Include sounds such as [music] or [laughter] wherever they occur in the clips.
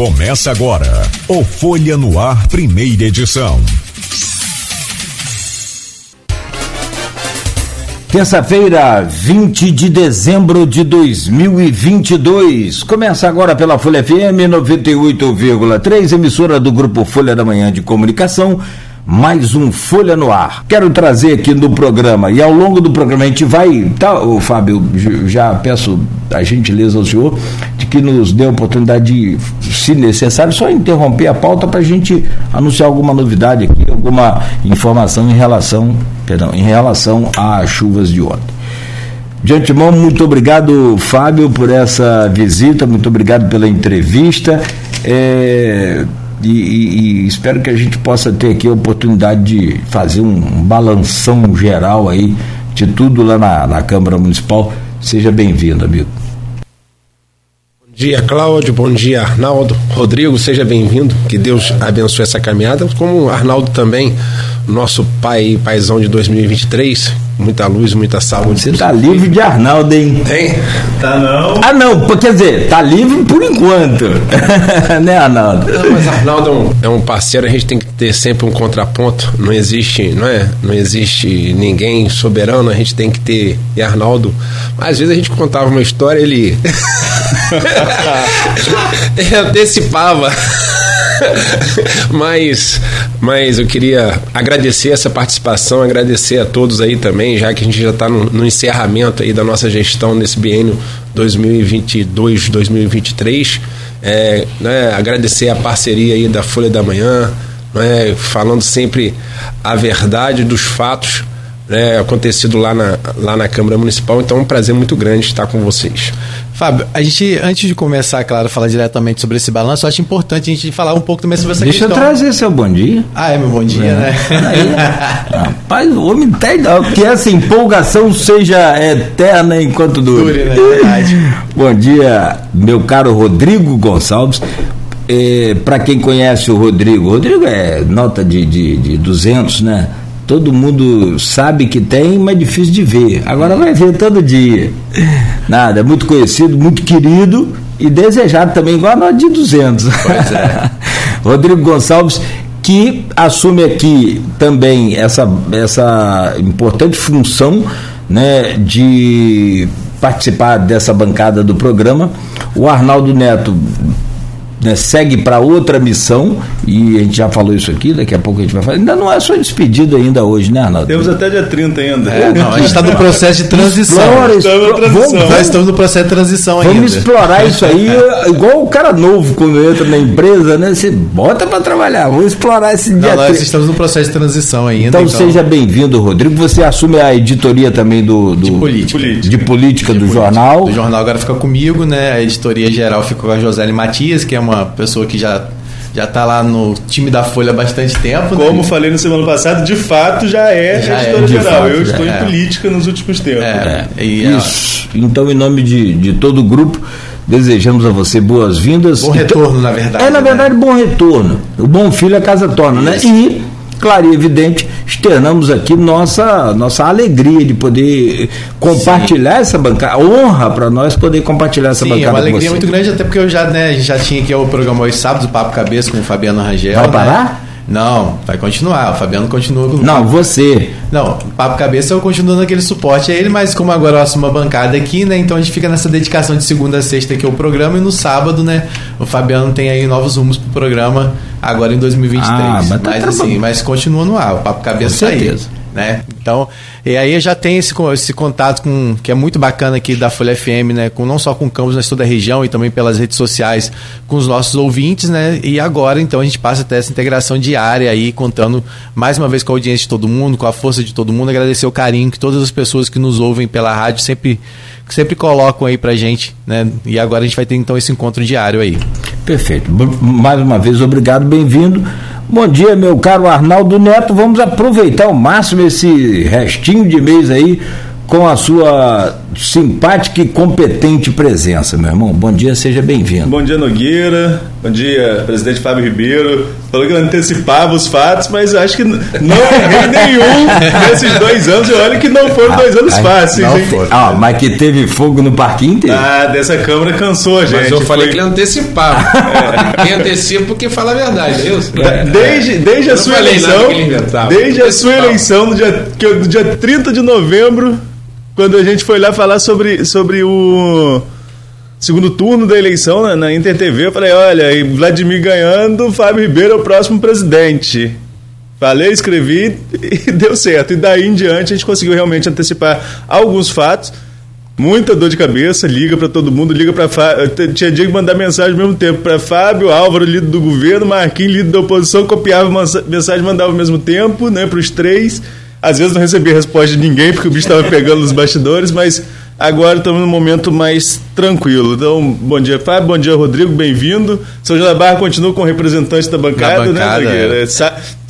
Começa agora o Folha no Ar, primeira edição. Terça-feira, 20 de dezembro de 2022. Começa agora pela Folha FM 98,3, emissora do Grupo Folha da Manhã de Comunicação mais um Folha no Ar. Quero trazer aqui no programa, e ao longo do programa a gente vai. Tá, ô, Fábio, já peço a gentileza ao senhor que nos dê a oportunidade de, se necessário, só interromper a pauta para a gente anunciar alguma novidade aqui, alguma informação em relação, perdão, em relação às chuvas de ontem. De antemão, muito obrigado, Fábio, por essa visita, muito obrigado pela entrevista. É, e, e, e, espero que a gente possa ter aqui a oportunidade de fazer um, um balanção geral aí de tudo lá na, na Câmara Municipal. Seja bem-vindo, amigo. Dia, Cláudio. Bom dia, Arnaldo. Rodrigo, seja bem-vindo. Que Deus abençoe essa caminhada. Como Arnaldo também, nosso pai, paizão de 2023, muita luz, muita saúde. Você tá livre de Arnaldo, hein? Tem? Tá não? Ah, não, quer dizer, tá livre por enquanto. [laughs] né, Arnaldo? Não, mas Arnaldo é um, é um, parceiro, a gente tem que ter sempre um contraponto. Não existe, não é? Não existe ninguém soberano, a gente tem que ter. E Arnaldo, às vezes a gente contava uma história, ele. [laughs] [laughs] ele antecipava. [laughs] mas, mas eu queria agradecer essa participação, agradecer a todos aí também, já que a gente já está no, no, encerramento aí da nossa gestão nesse biênio 2022-2023. É, né, agradecer a parceria aí da Folha da Manhã, né, falando sempre a verdade dos fatos né, acontecido lá na, lá na Câmara Municipal. Então é um prazer muito grande estar com vocês. Fábio, a gente, antes de começar, claro, falar diretamente sobre esse balanço, eu acho importante a gente falar um pouco também sobre essa Deixa questão. Deixa eu trazer seu bom dia. Ah, é meu bom dia, é. né? Aí, [laughs] rapaz, o homem tá que essa empolgação seja eterna enquanto dure. dure né? Verdade. [laughs] bom dia, meu caro Rodrigo Gonçalves. É, Para quem conhece o Rodrigo, o Rodrigo é nota de, de, de 200, né? Todo mundo sabe que tem, mas é difícil de ver. Agora vai ver todo dia. Nada, é muito conhecido, muito querido e desejado também, igual a nós de 200. Pois é. [laughs] Rodrigo Gonçalves, que assume aqui também essa, essa importante função né, de participar dessa bancada do programa. O Arnaldo Neto né, segue para outra missão, e a gente já falou isso aqui, daqui a pouco a gente vai falar. Ainda não é sua despedida ainda hoje, né, Arnaldo? Temos até dia 30 ainda. É, não, a gente está no processo de transição. Explora, explora, vamos, nós estamos no processo de transição vamos ainda. Vamos explorar isso aí, [laughs] igual o cara novo quando entra na empresa, né? Você bota para trabalhar, vamos explorar esse dia. Não, nós estamos no processo de transição ainda. Então, então... seja bem-vindo, Rodrigo. Você assume a editoria também do, do de política, de política de do política. jornal. O jornal agora fica comigo, né? A editoria geral ficou com a José Matias, que é uma pessoa que já já está lá no time da Folha há bastante tempo. Né? Como né? falei no semana passada, de fato já é já é, geral. Fato, Eu estou é. em política nos últimos tempos. É, é. Isso. Então, em nome de, de todo o grupo, desejamos a você boas-vindas. Bom retorno, então, na verdade. É, na né? verdade, bom retorno. O bom filho a casa torna, né? E claro e evidente, externamos aqui nossa, nossa alegria de poder compartilhar Sim. essa bancada, honra para nós poder compartilhar essa Sim, bancada. É uma alegria muito grande, até porque eu já, né, já tinha aqui o programa hoje sábado, o Papo Cabeça com o Fabiano Rangel. Vai né? Não, vai continuar. O Fabiano continua com. Não, você. Não, papo cabeça eu continuo naquele suporte a ele, mas como agora eu assumo a bancada aqui, né? Então a gente fica nessa dedicação de segunda a sexta que é o programa e no sábado, né? O Fabiano tem aí novos rumos pro programa agora em 2023. Ah, mas, tá mas assim, mas continua no ar. O papo cabeça com tá certeza. aí né? Então, e aí já tem esse, esse contato com que é muito bacana aqui da Folha FM, né? Com não só com campos na toda a região e também pelas redes sociais com os nossos ouvintes, né? E agora então a gente passa a ter essa integração diária aí, contando mais uma vez com a audiência de todo mundo, com a força de todo mundo, agradecer o carinho que todas as pessoas que nos ouvem pela rádio sempre sempre colocam aí pra gente, né? E agora a gente vai ter então esse encontro diário aí. Perfeito. Mais uma vez, obrigado, bem-vindo. Bom dia, meu caro Arnaldo Neto. Vamos aproveitar ao máximo esse restinho de mês aí com a sua simpática e competente presença, meu irmão. Bom dia, seja bem-vindo. Bom dia, Nogueira. Bom dia, presidente Fábio Ribeiro. Falou que eu antecipava os fatos, mas acho que não errei nenhum nesses dois anos. E olha que não foram dois anos ah, fáceis, hein? Ah, mas que teve fogo no parquinho inteiro. Ah, dessa Câmara cansou, gente. Mas eu falei Foi... que ele antecipava. É. [laughs] Quem antecipa porque fala a verdade, viu? Desde, desde a sua eleição. Desde a sua eleição, no dia, no dia 30 de novembro, quando a gente foi lá falar sobre, sobre o segundo turno da eleição na, na Inter TV, eu falei, olha, Vladimir ganhando, Fábio Ribeiro é o próximo presidente. Falei, escrevi [laughs] e deu certo. E daí em diante a gente conseguiu realmente antecipar alguns fatos. Muita dor de cabeça, liga para todo mundo, liga para tinha dia que mandar mensagem ao mesmo tempo para Fábio, Álvaro, líder do governo, Marquinhos, líder da oposição, copiava mensagem, mandava ao mesmo tempo, né, para os três. Às vezes não recebia resposta de ninguém porque o bicho estava pegando nos bastidores, mas Agora estamos num momento mais tranquilo. Então, bom dia, Fábio. Bom dia, Rodrigo. Bem-vindo. São José Barra continua com representante da bancada, da bancada né, é.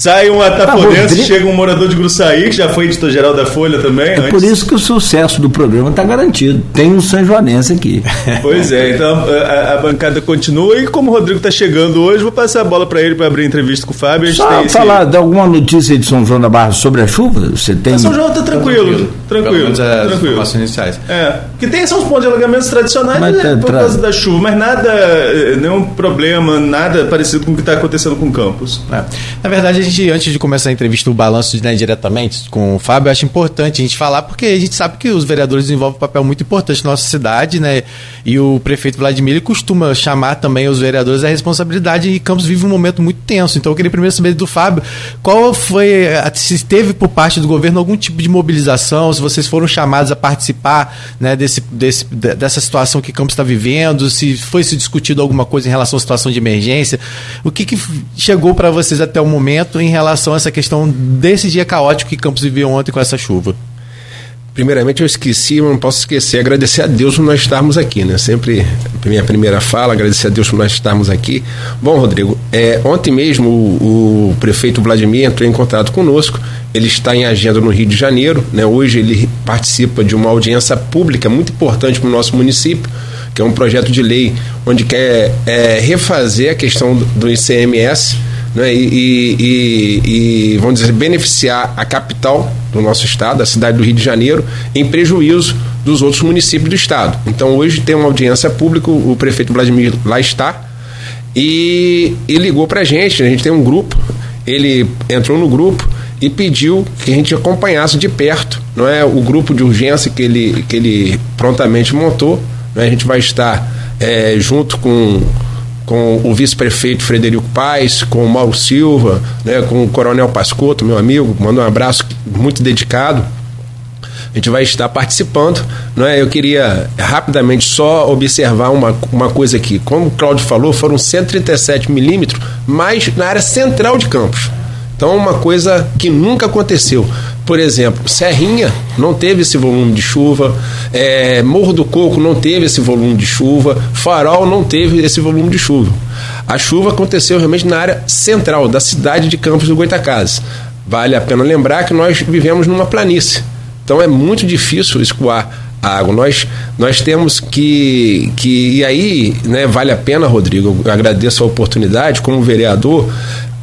Sa sai um atapodense, ah, Rodrigo... chega um morador de Gruçaí, que já foi editor-geral da Folha também. É antes. por isso que o sucesso do programa está garantido. Tem um São Joanense aqui. [laughs] Pois é, então a, a bancada continua. E como o Rodrigo está chegando hoje, vou passar a bola para ele para abrir a entrevista com o Fábio. Só falar esse... de alguma notícia de São João da Barra sobre a chuva? Você tem... São João está tranquilo. Tranquilo. tranquilo. tranquilo. iniciais. É. Que tem são os pontos de alagamentos tradicionais mas, né, por causa da chuva, mas nada, eh, nenhum problema, nada parecido com o que está acontecendo com o campus. É. Na verdade, a gente, antes de começar a entrevista, o balanço né, diretamente com o Fábio, acho importante a gente falar, porque a gente sabe que os vereadores desenvolvem um papel muito importante na nossa cidade, né? E o prefeito Vladimir costuma chamar também os vereadores à responsabilidade e Campos vive um momento muito tenso. Então eu queria primeiro saber do Fábio, qual foi, se teve por parte do governo algum tipo de mobilização, se vocês foram chamados a participar né, desse, desse, dessa situação que Campos está vivendo, se foi se discutido alguma coisa em relação à situação de emergência, o que, que chegou para vocês até o momento em relação a essa questão desse dia caótico que Campos viveu ontem com essa chuva? Primeiramente, eu esqueci, mas não posso esquecer, agradecer a Deus por nós estarmos aqui, né? Sempre, minha primeira fala, agradecer a Deus por nós estarmos aqui. Bom, Rodrigo, é, ontem mesmo o, o, prefeito Vladimir entrou em contato conosco, ele está em agenda no Rio de Janeiro, né? Hoje ele participa de uma audiência pública muito importante para o nosso município, que é um projeto de lei onde quer é, refazer a questão do, do ICMS, né, e, e, e, vamos dizer, beneficiar a capital do nosso estado, a cidade do Rio de Janeiro, em prejuízo dos outros municípios do estado. Então hoje tem uma audiência pública, o prefeito Vladimir lá está, e, e ligou para a gente, a gente tem um grupo, ele entrou no grupo e pediu que a gente acompanhasse de perto, não é o grupo de urgência que ele, que ele prontamente montou, é? a gente vai estar é, junto com com o vice-prefeito Frederico Paes, com o Mauro Silva, né, com o Coronel Pascotto, meu amigo, manda um abraço muito dedicado. A gente vai estar participando. Não é? Eu queria rapidamente só observar uma, uma coisa aqui. Como o Claudio falou, foram 137 milímetros, mas na área central de Campos. Então, uma coisa que nunca aconteceu. Por exemplo, Serrinha não teve esse volume de chuva, é, Morro do Coco não teve esse volume de chuva, Farol não teve esse volume de chuva. A chuva aconteceu realmente na área central da cidade de Campos do Goitacazes. Vale a pena lembrar que nós vivemos numa planície, então é muito difícil escoar água. Nós, nós temos que, que. E aí, né, vale a pena, Rodrigo, eu agradeço a oportunidade, como vereador,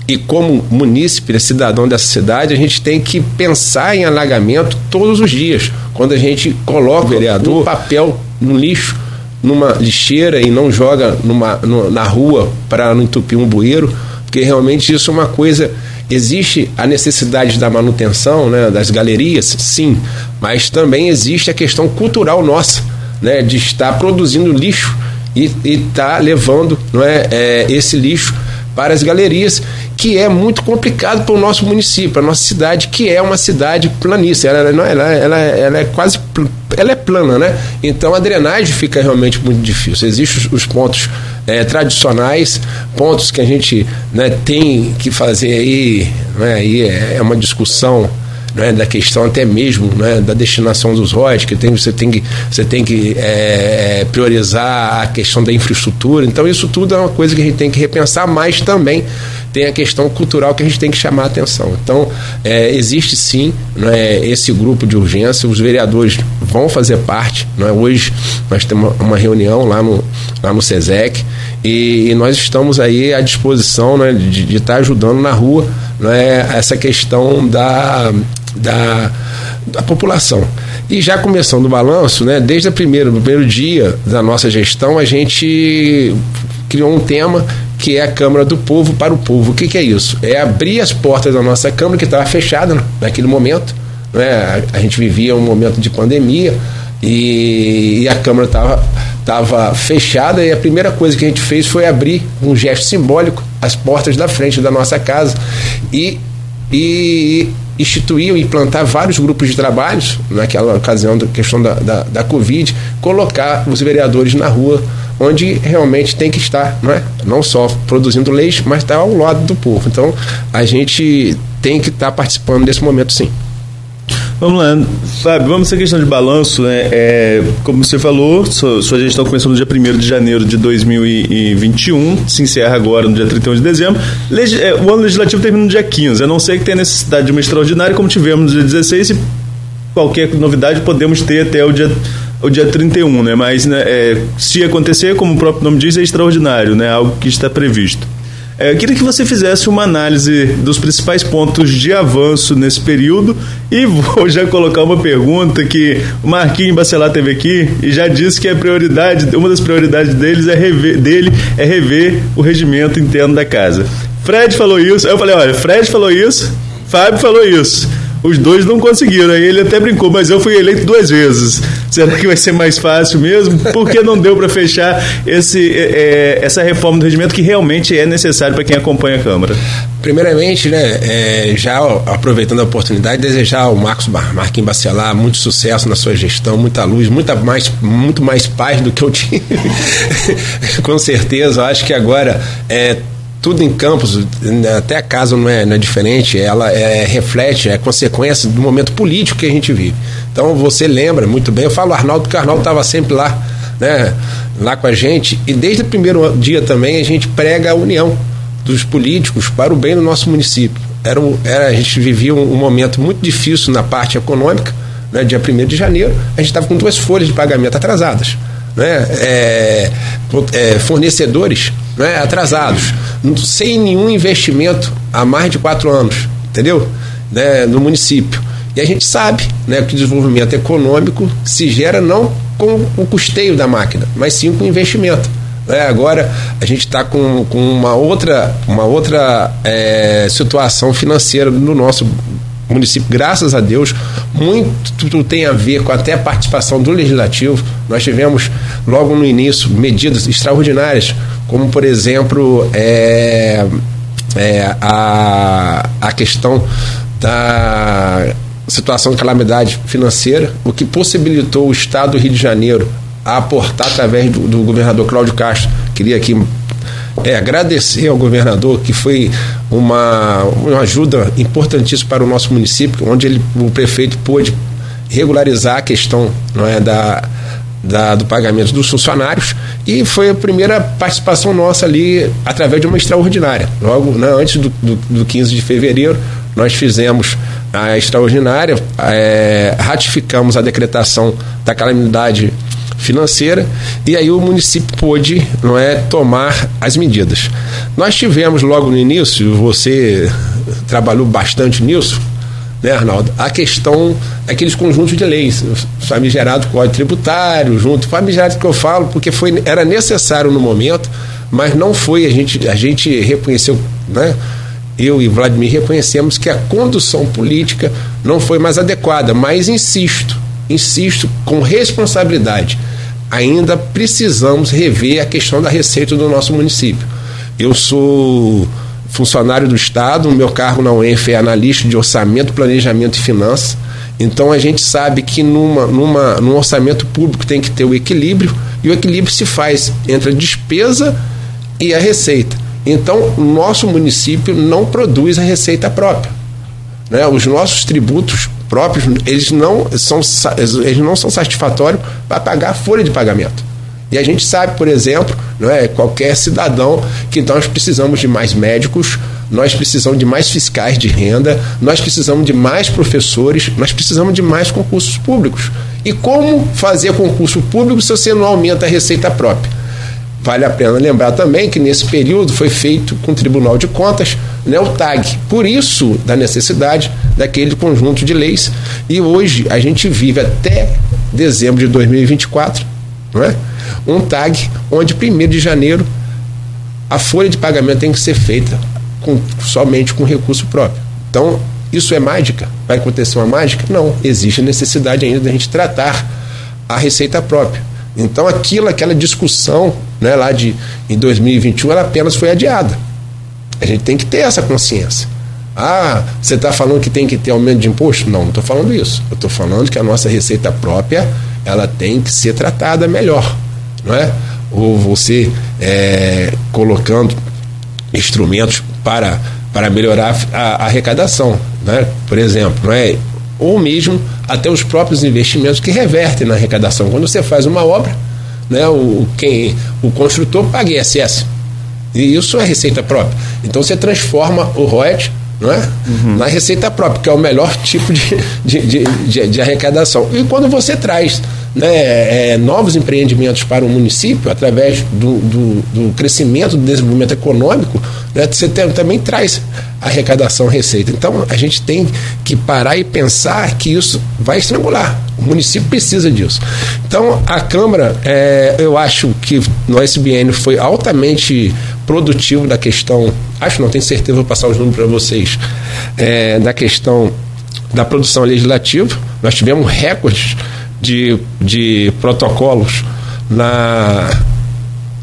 e como munícipe, né, cidadão dessa cidade, a gente tem que pensar em alagamento todos os dias. Quando a gente coloca o vereador um papel no lixo, numa lixeira e não joga numa, no, na rua para não entupir um bueiro, porque realmente isso é uma coisa. Existe a necessidade da manutenção né, das galerias, sim, mas também existe a questão cultural nossa, né, de estar produzindo lixo e estar tá levando não é, é, esse lixo para as galerias, que é muito complicado para o nosso município, para a nossa cidade, que é uma cidade planície. Ela, ela, ela, ela, ela é quase ela é plana, né? Então a drenagem fica realmente muito difícil. Existem os pontos é, tradicionais, pontos que a gente né, tem que fazer aí, né, aí é, é uma discussão né, da questão até mesmo né, da destinação dos royalties, que tem, você tem que, você tem que é, priorizar a questão da infraestrutura. Então, isso tudo é uma coisa que a gente tem que repensar, mas também tem a questão cultural que a gente tem que chamar a atenção. Então, é, existe sim né, esse grupo de urgência, os vereadores vão fazer parte. Né, hoje nós temos uma reunião lá no, lá no SESEC e, e nós estamos aí à disposição né, de, estar ajudando na rua né, essa questão da, da, da população. E já começando o balanço, né, desde o primeiro, primeiro dia da nossa gestão, a gente criou um tema que é a Câmara do Povo para o Povo. O que, que é isso? É abrir as portas da nossa Câmara, que estava fechada naquele momento. Né? A, gente vivia um momento de pandemia e, e a Câmara estava tava fechada e a primeira coisa que a gente fez foi abrir um gesto simbólico as portas da frente da nossa casa e, e instituir e implantar vários grupos de trabalhos naquela ocasião da questão da, da, da Covid, colocar os vereadores na rua onde realmente tem que estar, não é? Não só produzindo leis, mas estar ao lado do povo. Então, a gente tem que estar participando desse momento, sim. Vamos lá, Fábio, vamos a questão de balanço. Né? É, como você falou, sua, sua gestão começou no dia 1 de janeiro de 2021, se encerra agora no dia 31 de dezembro. É, o ano legislativo termina no dia 15, a não ser que tenha necessidade de uma extraordinária, como tivemos no dia 16, e qualquer novidade podemos ter até o dia o dia 31, né? Mas né, é, se acontecer, como o próprio nome diz, é extraordinário, né? Algo que está previsto. É, queria que você fizesse uma análise dos principais pontos de avanço nesse período e vou já colocar uma pergunta que o Marquinhos Bacelar teve aqui e já disse que a prioridade, uma das prioridades deles é rever, dele é rever o regimento interno da casa. Fred falou isso, eu falei, olha, Fred falou isso, Fábio falou isso. Os dois não conseguiram. Aí ele até brincou, mas eu fui eleito duas vezes. Será que vai ser mais fácil mesmo? Porque não deu para fechar esse, é, essa reforma do regimento que realmente é necessário para quem acompanha a Câmara? Primeiramente, né, é, já aproveitando a oportunidade, desejar ao Marcos Marquinhos Bacelar muito sucesso na sua gestão, muita luz, muita mais, muito mais paz do que eu tive. [laughs] Com certeza, acho que agora é, tudo em Campos, até a casa não é, não é diferente, ela é, reflete, é consequência do momento político que a gente vive. Então você lembra muito bem, eu falo Arnaldo porque o Arnaldo estava sempre lá, né, lá com a gente, e desde o primeiro dia também a gente prega a união dos políticos para o bem do nosso município. Era, era a gente vivia um, um, momento muito difícil na parte econômica, né, dia 1 de janeiro, a gente estava com duas folhas de pagamento atrasadas. Né, é, é, fornecedores né, atrasados, sem nenhum investimento há mais de quatro anos, entendeu? Né, no município. E a gente sabe né, que o desenvolvimento econômico se gera não com o custeio da máquina, mas sim com o investimento. É, agora a gente está com, com uma outra, uma outra é, situação financeira no nosso município, graças a Deus, muito tem a ver com até a participação do legislativo. Nós tivemos logo no início medidas extraordinárias, como por exemplo é, é, a, a questão da situação de calamidade financeira, o que possibilitou o Estado do Rio de Janeiro a aportar através do, do governador Cláudio Castro. Queria aqui é, agradecer ao governador, que foi uma, uma ajuda importantíssima para o nosso município, onde ele, o prefeito pôde regularizar a questão não é, da, da, do pagamento dos funcionários e foi a primeira participação nossa ali através de uma extraordinária. Logo né, antes do, do, do 15 de fevereiro, nós fizemos a extraordinária, é, ratificamos a decretação da calamidade financeira e aí o município pôde não é tomar as medidas. Nós tivemos logo no início, você trabalhou bastante nisso, né, Arnaldo? A questão aqueles conjuntos de leis, famigerado Código Tributário, junto, famigerado que eu falo, porque foi, era necessário no momento, mas não foi, a gente, a gente reconheceu, né? Eu e Vladimir reconhecemos que a condução política não foi mais adequada, mas insisto, insisto com responsabilidade, ainda precisamos rever a questão da receita do nosso município. Eu sou funcionário do Estado, meu cargo na UENF é analista de orçamento, planejamento e finanças. Então a gente sabe que numa, numa, num orçamento público tem que ter o equilíbrio, e o equilíbrio se faz entre a despesa e a receita. Então, o nosso município não produz a receita própria. né, os nossos tributos próprios, eles não são, eles não são satisfatórios para pagar a folha de pagamento. E a gente sabe, por exemplo, não é qualquer cidadão que nós precisamos de mais médicos, nós precisamos de mais fiscais de renda, nós precisamos de mais professores, nós precisamos de mais concursos públicos. E como fazer concurso público se você não aumenta a receita própria? Vale a pena lembrar também que nesse período foi feito com o Tribunal de Contas né, o TAG. Por isso, da necessidade daquele conjunto de leis. E hoje a gente vive até dezembro de 2024 não é? um TAG onde 1 de janeiro a folha de pagamento tem que ser feita com, somente com recurso próprio. Então, isso é mágica? Vai acontecer uma mágica? Não. Existe necessidade ainda da gente tratar a receita própria. Então, aquilo, aquela discussão né, lá de em 2021, ela apenas foi adiada. A gente tem que ter essa consciência. Ah, você está falando que tem que ter aumento de imposto? Não, não estou falando isso. Eu estou falando que a nossa receita própria ela tem que ser tratada melhor, não é? Ou você é, colocando instrumentos para, para melhorar a, a arrecadação, né? Por exemplo, não é? Ou mesmo até os próprios investimentos que revertem na arrecadação. Quando você faz uma obra, né? O, quem, o construtor paga ISS. E isso é receita própria. Então você transforma o royalties não é? Uhum. na receita própria, que é o melhor tipo de, de, de, de, de arrecadação. E quando você traz né, é, novos empreendimentos para o município, através do, do, do crescimento, do desenvolvimento econômico, né, você tem, também traz arrecadação, receita. Então, a gente tem que parar e pensar que isso vai estrangular. O município precisa disso. Então, a Câmara, é, eu acho que no SBN foi altamente produtivo da questão, acho não, tenho certeza, vou passar os números para vocês, é, da questão da produção legislativa. Nós tivemos recordes de, de protocolos na,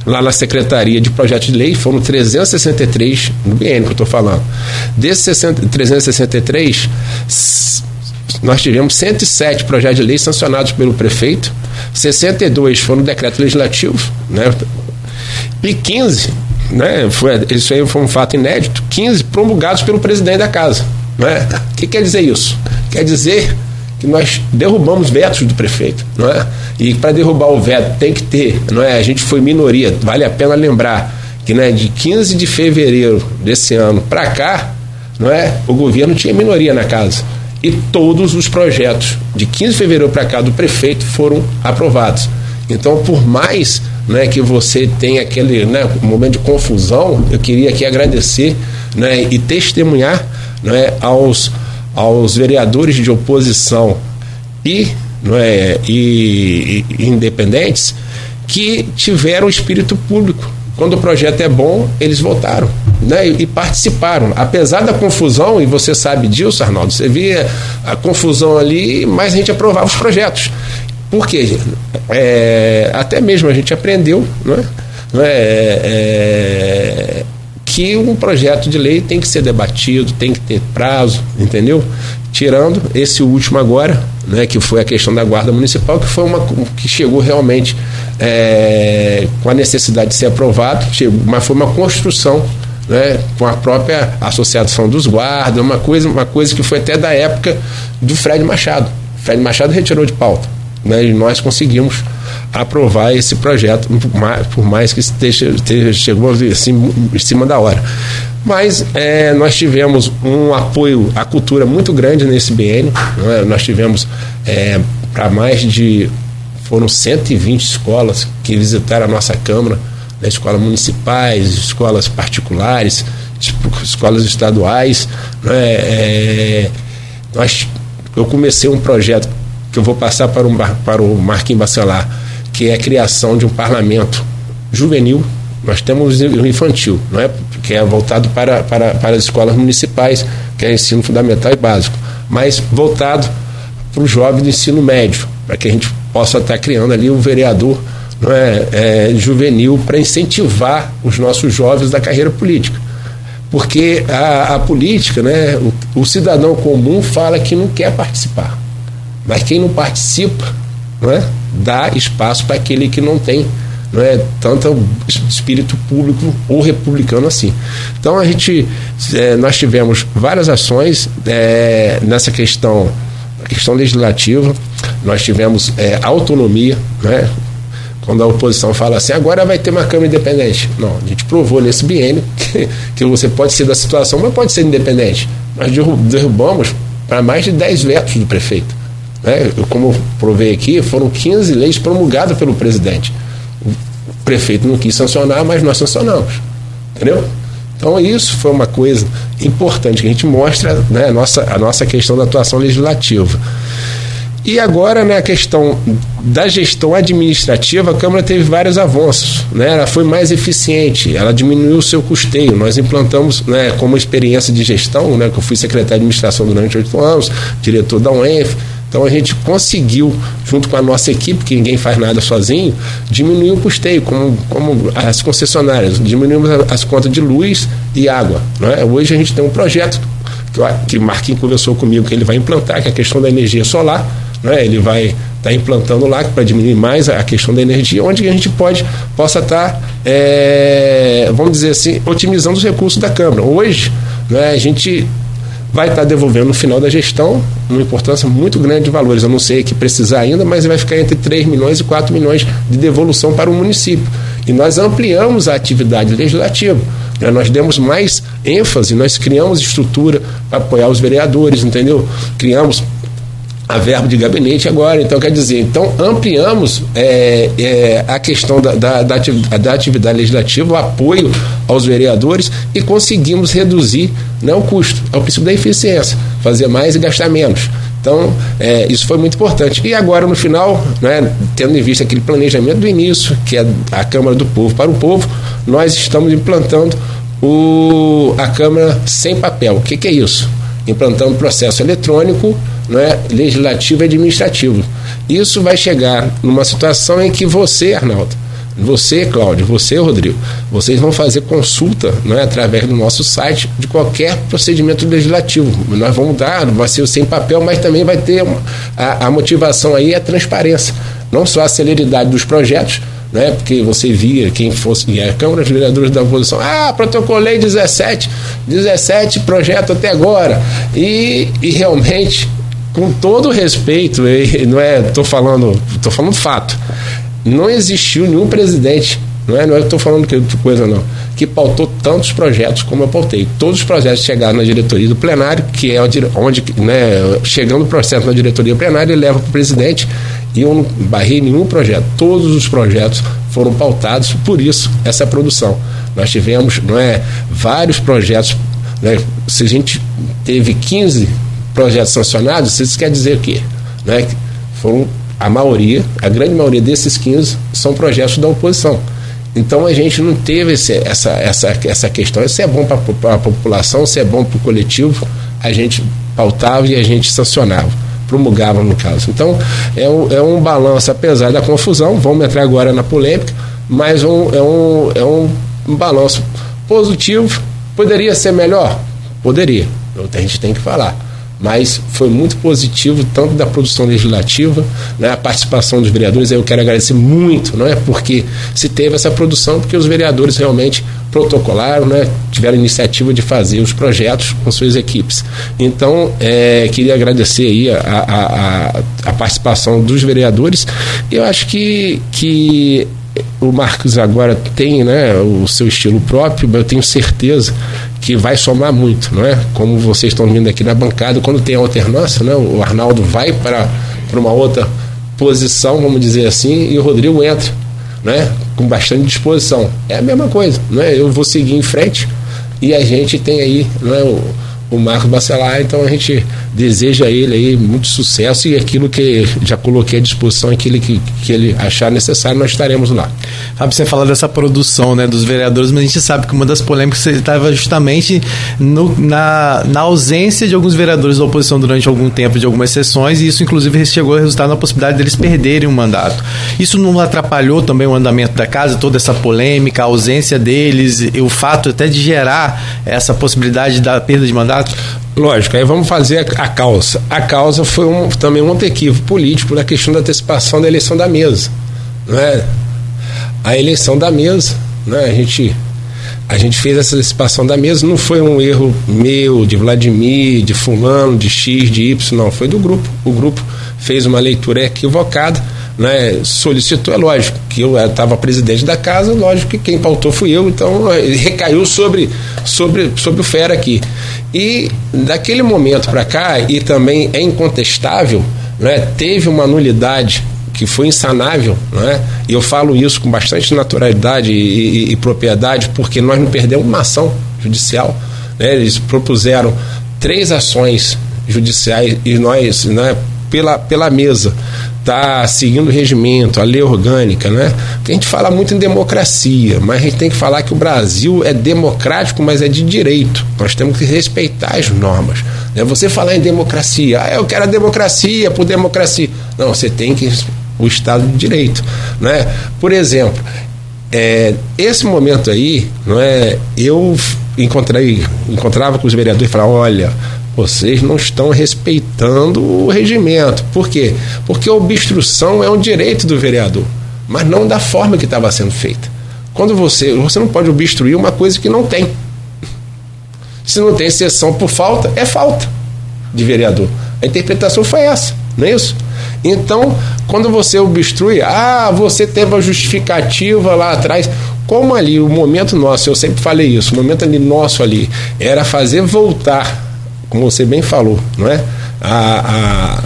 lá na Secretaria de Projetos de Lei, foram 363 no BN que eu estou falando. Desses 363, nós tivemos 107 projetos de lei sancionados pelo prefeito, 62 foram decreto legislativo, né? e 15, né? Foi, isso aí foi um fato inédito, 15 promulgados pelo presidente da casa. Né? O que quer dizer isso? Quer dizer que nós derrubamos vetos do prefeito, não é? E para derrubar o veto tem que ter, não é? A gente foi minoria, vale a pena lembrar que né, de 15 de fevereiro desse ano para cá, não é? O governo tinha minoria na casa. E todos os projetos de 15 de fevereiro para cá do prefeito foram aprovados. Então, por mais né, que você tenha aquele né, momento de confusão, eu queria aqui agradecer né, e testemunhar né, aos aos vereadores de oposição e, não é, e, e independentes que tiveram espírito público. Quando o projeto é bom, eles votaram né, e, e, participaram. Apesar da confusão, e você sabe disso, Arnaldo, você via a confusão ali, mas a gente aprovava os projetos. Por quê? É, até mesmo a gente aprendeu, não é? Não é, é que um projeto de lei tem que ser debatido, tem que ter prazo, entendeu? Tirando esse último agora, né, que foi a questão da guarda municipal, que foi uma que chegou realmente é, com a necessidade de ser aprovado, mas foi uma construção né, com a própria associação dos guardas, uma coisa, uma coisa que foi até da época do Fred Machado. Fred Machado retirou de pauta, né, e nós conseguimos aprovar esse projeto, por mais que esteja, esteja chegou assim, em cima da hora. Mas é, nós tivemos um apoio à cultura muito grande nesse BN. É? Nós tivemos é, para mais de. foram 120 escolas que visitaram a nossa Câmara, né, escolas municipais, escolas particulares, tipo, escolas estaduais. Né, é, nós, eu comecei um projeto que eu vou passar para o, para o Marquinhos Bacelar que é a criação de um parlamento juvenil. Nós temos o infantil, não é? que é voltado para, para, para as escolas municipais, que é ensino fundamental e básico, mas voltado para o jovem do ensino médio, para que a gente possa estar criando ali o vereador não é, é juvenil para incentivar os nossos jovens da carreira política. Porque a, a política, né, o, o cidadão comum fala que não quer participar. Mas quem não participa, não é? dá espaço para aquele que não tem não é tanto espírito público ou republicano assim. Então a gente, é, nós tivemos várias ações é, nessa questão, questão legislativa, nós tivemos é, autonomia, né? quando a oposição fala assim, agora vai ter uma Câmara independente. Não, a gente provou nesse biênio [laughs] que, que você pode ser da situação, mas pode ser independente. Nós derrubamos para mais de 10 vetos do prefeito. Né? Eu, como provei aqui, foram 15 leis promulgadas pelo presidente. O prefeito não quis sancionar, mas nós sancionamos. Entendeu? Então isso foi uma coisa importante que a gente mostra né, a, nossa, a nossa questão da atuação legislativa. E agora, né, a questão da gestão administrativa, a Câmara teve vários avanços. Né? Ela foi mais eficiente, ela diminuiu o seu custeio. Nós implantamos, né, como experiência de gestão, né, que eu fui secretário de administração durante oito anos, diretor da UENF, então a gente conseguiu, junto com a nossa equipe, que ninguém faz nada sozinho, diminuir o custeio, como, como as concessionárias, diminuímos as contas de luz e água. Né? Hoje a gente tem um projeto que, o Marquinhos conversou comigo que ele vai implantar, que é a questão da energia solar né? Ele vai estar tá implantando lá para diminuir mais a questão da energia, onde a gente pode possa estar, tá, é, vamos dizer assim, otimizando os recursos da Câmara. Hoje, né, a gente vai estar tá devolvendo no final da gestão uma importância muito grande de valores. Eu não sei que precisar ainda, mas vai ficar entre 3 milhões e 4 milhões de devolução para o município. E nós ampliamos a atividade legislativa. Né? Nós demos mais ênfase, nós criamos estrutura para apoiar os vereadores, entendeu? Criamos a verbo de gabinete agora. Então, quer dizer, então ampliamos é, é, a questão da, da, da, atividade legislativa, o apoio aos vereadores e conseguimos reduzir né, o custo, ao princípio da eficiência, fazer mais e gastar menos. Então, é, isso foi muito importante. E agora, no final, né, tendo em vista aquele planejamento do início, que é a Câmara do Povo para o Povo, nós estamos implantando o, a Câmara sem papel. O que, que é isso? Implantando processo eletrônico né, legislativo e administrativo. Isso vai chegar numa situação em que você, Arnaldo, você, Cláudio, você, Rodrigo, vocês vão fazer consulta né, através do nosso site de qualquer procedimento legislativo. Nós vamos dar, vai ser sem papel, mas também vai ter a, a motivação aí, a transparência. Não só a celeridade dos projetos, né, porque você via quem fosse, e a Câmara de Vereadores da oposição, ah, protocolei 17, 17 projetos até agora. E, e realmente com todo respeito, não é, tô falando, tô falando fato. Não existiu nenhum presidente, não é, não é estou falando que coisa não, que pautou tantos projetos como eu pautei. Todos os projetos chegaram na diretoria do plenário, que é onde, né, chegando o processo na diretoria plenária, ele leva para o presidente e eu não barrei nenhum projeto. Todos os projetos foram pautados, por isso essa produção. Nós tivemos, não é, vários projetos, né, se a gente teve 15 projetos sancionados, isso quer dizer o quê? Né? Foram a maioria, a grande maioria desses 15 são projetos da oposição. Então a gente não teve esse, essa, essa, essa questão. Se é bom para a população, se é bom para o coletivo, a gente pautava e a gente sancionava, promulgava no caso. Então é um, é um balanço, apesar da confusão, vamos entrar agora na polêmica, mas um, é, um, é um, balanço positivo. Poderia ser melhor? Poderia. A gente tem que falar mas foi muito positivo, tanto da produção legislativa, né, a participação dos vereadores, eu quero agradecer muito, não é? Porque se teve essa produção, porque os vereadores realmente protocolaram, né, tiveram iniciativa de fazer os projetos com suas equipes. Então, é, queria agradecer aí a, a, a, a participação dos vereadores. Eu acho que, que o Marcos agora tem né, o seu estilo próprio, mas eu tenho certeza que vai somar muito, não é? Como vocês estão vindo aqui na bancada, quando tem alternância, né? O Arnaldo vai para uma outra posição, vamos dizer assim, e o Rodrigo entra, né? Com bastante disposição. É a mesma coisa, não é? Eu vou seguir em frente e a gente tem aí, não é? O, o Marcos Bacelar, então a gente deseja a ele aí muito sucesso e aquilo que já coloquei à disposição, aquilo que, que ele achar necessário, nós estaremos lá. Fábio, você fala dessa produção né, dos vereadores, mas a gente sabe que uma das polêmicas estava justamente no, na, na ausência de alguns vereadores da oposição durante algum tempo de algumas sessões, e isso inclusive chegou a resultar na possibilidade deles perderem o mandato. Isso não atrapalhou também o andamento da casa, toda essa polêmica, a ausência deles, e o fato até de gerar essa possibilidade da perda de mandato? Lógico, aí vamos fazer a, causa. A causa foi um, também um equívoco político na questão da antecipação da eleição da mesa. Não é? a eleição da mesa. Né? A, gente, a gente fez essa antecipação da mesa, não foi um erro meu, de Vladimir, de Fulano, de X, de Y, não, foi do grupo. O grupo fez uma leitura equivocada né, solicitou, é lógico, que eu estava presidente da casa, lógico que quem pautou fui eu, então é, recaiu sobre, sobre, sobre o Fera aqui. E daquele momento para cá, e também é incontestável, né, teve uma nulidade que foi insanável, né? e eu falo isso com bastante naturalidade e, e, e propriedade, porque nós não perdemos uma ação judicial. Né? Eles propuseram três ações judiciais e nós, né, pela, pela mesa, está seguindo o regimento, a lei orgânica, né? Porque a gente fala muito em democracia, mas a gente tem que falar que o Brasil é democrático, mas é de direito. Nós temos que respeitar as normas. Né? Você falar em democracia, ah, eu quero a democracia por democracia. Não, você tem que o Estado de Direito, né? Por exemplo, é, esse momento aí, não é? Eu encontrei, encontrava com os vereadores e falava, olha, vocês não estão respeitando o regimento. Por quê? Porque a obstrução é um direito do vereador, mas não da forma que estava sendo feita. Quando você, você não pode obstruir uma coisa que não tem. Se não tem exceção por falta, é falta de vereador. A interpretação foi essa, não é isso? Então, quando você obstrui, ah, você teve a justificativa lá atrás. Como ali, o momento nosso, eu sempre falei isso, o momento ali nosso ali, era fazer voltar como você bem falou, não é? A,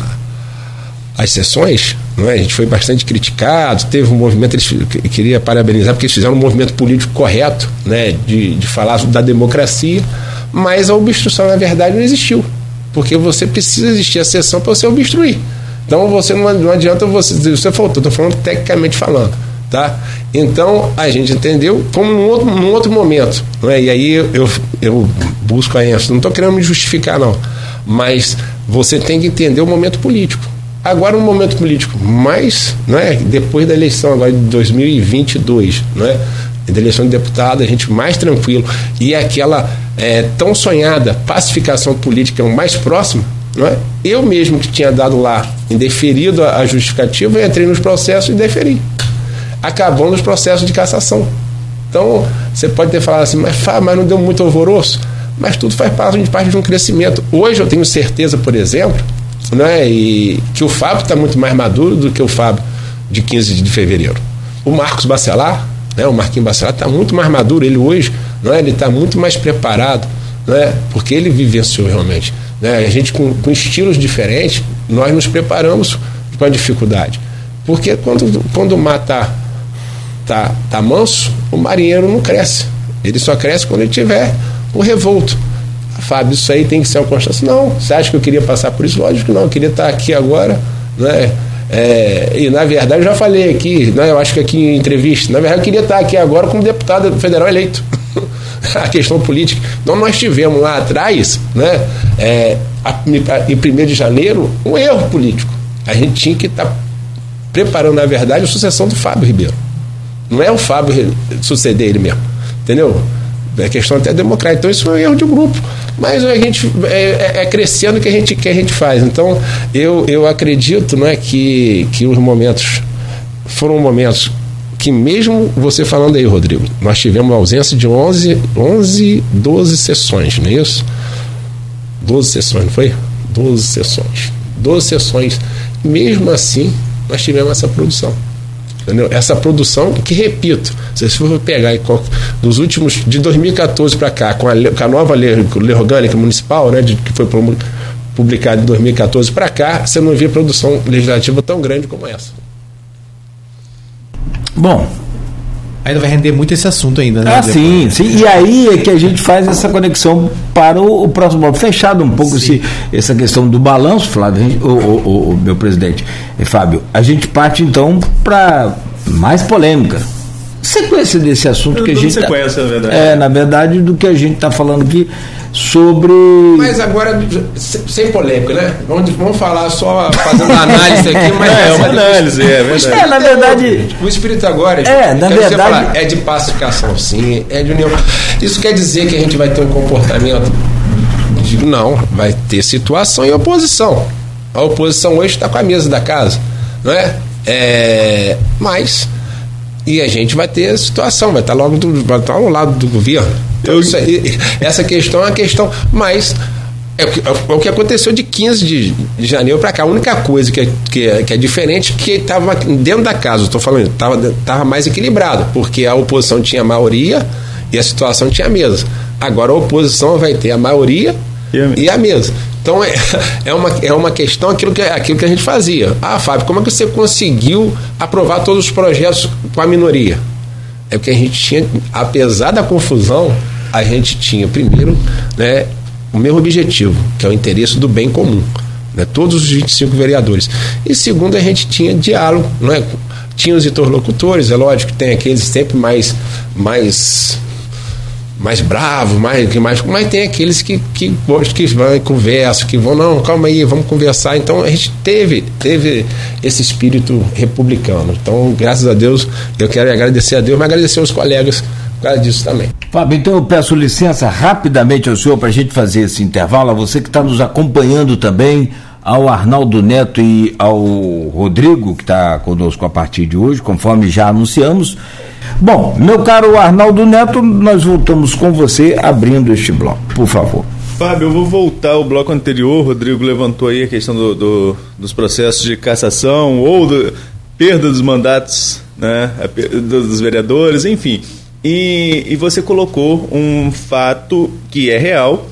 a, as sessões, não é? A gente foi bastante criticado, teve um movimento, eles queria parabenizar porque eles fizeram um movimento político correto, né? De, de falar da democracia, mas a obstrução na verdade não existiu, porque você precisa existir a sessão para você obstruir. Então você não, não adianta você, você faltou, estou falando tecnicamente falando tá? Então a gente entendeu como num outro, num outro momento, não é? E aí eu, eu busco a ênfase, não estou querendo me justificar não, mas você tem que entender o momento político. Agora um momento político mais, não é? Depois da eleição agora de 2022, não é? Da eleição de deputado, a gente mais tranquilo e aquela é, tão sonhada pacificação política mais próxima, não é? Eu mesmo que tinha dado lá indeferido a justificativa, entrei nos processos e deferi acabando os processos de cassação. Então, você pode ter falado assim, mas, mas não deu muito alvoroço. Mas tudo faz parte, parte de um crescimento. Hoje eu tenho certeza, por exemplo, né, e que o Fábio está muito mais maduro do que o Fábio de 15 de fevereiro. O Marcos Bacelar, né, o Marquinhos Bacelar está muito mais maduro. Ele hoje, não é, ele está muito mais preparado, né, porque ele vivenciou realmente. Né, a gente com, com estilos diferentes, nós nos preparamos com a dificuldade. Porque quando, quando o mar está tá, tá manso, o marinheiro não cresce. Ele só cresce quando ele tiver o revolto. Fábio, isso aí tem que ser uma constância. Não, você acha que eu queria passar por isso? Lógico que não, eu queria estar aqui agora, né? É, e na verdade eu já falei aqui, né, eu acho que aqui em entrevista, na verdade eu queria estar aqui agora como deputado federal eleito. [laughs] a questão política. Então nós tivemos lá atrás, né, é, a, a, em 1 de janeiro, um erro político. A gente tinha que estar preparando, na verdade, a sucessão do Fábio Ribeiro. Não é o Fábio suceder ele mesmo. Entendeu? É questão até democrática. Então, isso foi um erro de grupo. Mas a gente é, é, é, crescendo que a gente, que a gente faz. Então, eu, eu acredito não é, que, que os momentos foram momentos que, mesmo você falando aí, Rodrigo, nós tivemos ausência de 11, 11 12 sessões, não é isso? 12 sessões, não foi? 12 sessões. 12 sessões. Mesmo assim, nós tivemos essa produção. Entendeu? Essa produção, que repito, se você for pegar dos últimos, de 2014 para cá, com a, com a, nova lei, lei orgânica municipal, né, de, que foi publicada em 2014 para cá, você não via produção legislativa tão grande como essa. Bom, Ainda vai render muito esse assunto ainda, né? Ah, sim, sim. E aí é que a gente faz essa conexão para o, o próximo bloco. Fechado um pouco esse, essa questão do balanço, Flávio, o, o, o, meu presidente, e Fábio, a gente parte então para mais polêmica. Sequência desse assunto que a gente. Tá sequência, tá, na verdade. É, na verdade, do que a gente está falando aqui sobre. Mas agora, sem polêmica, né? Vamos, vamos falar só fazendo análise aqui, mas. [laughs] É, é uma análise, é verdade. É, na verdade. O espírito agora. É, na verdade. Falar, é de pacificação, sim, é de união. Isso quer dizer que a gente vai ter um comportamento. De, não, vai ter situação e oposição. A oposição hoje está com a mesa da casa, não é? é mas E a gente vai ter a situação, vai estar logo do, vai estar ao lado do governo. Então, Eu... aí, essa questão é uma questão, mas é o, que, é o que aconteceu de 15 de, de janeiro para cá. A única coisa que é, que é, que é diferente é que estava dentro da casa, estou falando, estava tava mais equilibrado, porque a oposição tinha maioria e a situação tinha mesa. Agora a oposição vai ter a maioria e a, e a mesa. Então é, é, uma, é uma questão aquilo que, aquilo que a gente fazia. Ah, Fábio, como é que você conseguiu aprovar todos os projetos com a minoria? É porque a gente tinha, apesar da confusão, a gente tinha primeiro né, o mesmo objetivo, que é o interesse do bem comum. Né, todos os 25 vereadores. E segundo, a gente tinha diálogo, não é? tinha os interlocutores, é lógico que tem aqueles sempre mais, mais mais bravo, mais, mais, mas tem aqueles que, que, que vão e conversam, que vão, não, calma aí, vamos conversar. Então a gente teve, teve esse espírito republicano. Então, graças a Deus, eu quero agradecer a Deus, mas agradecer aos colegas por causa disso também. Fábio, então eu peço licença rapidamente ao senhor para a gente fazer esse intervalo, a você que está nos acompanhando também, ao Arnaldo Neto e ao Rodrigo, que está conosco a partir de hoje, conforme já anunciamos. Bom, meu caro Arnaldo Neto, nós voltamos com você abrindo este bloco, por favor. Fábio, eu vou voltar ao bloco anterior. O Rodrigo levantou aí a questão do, do, dos processos de cassação ou do, perda dos mandatos né, dos vereadores, enfim. E, e você colocou um fato que é real,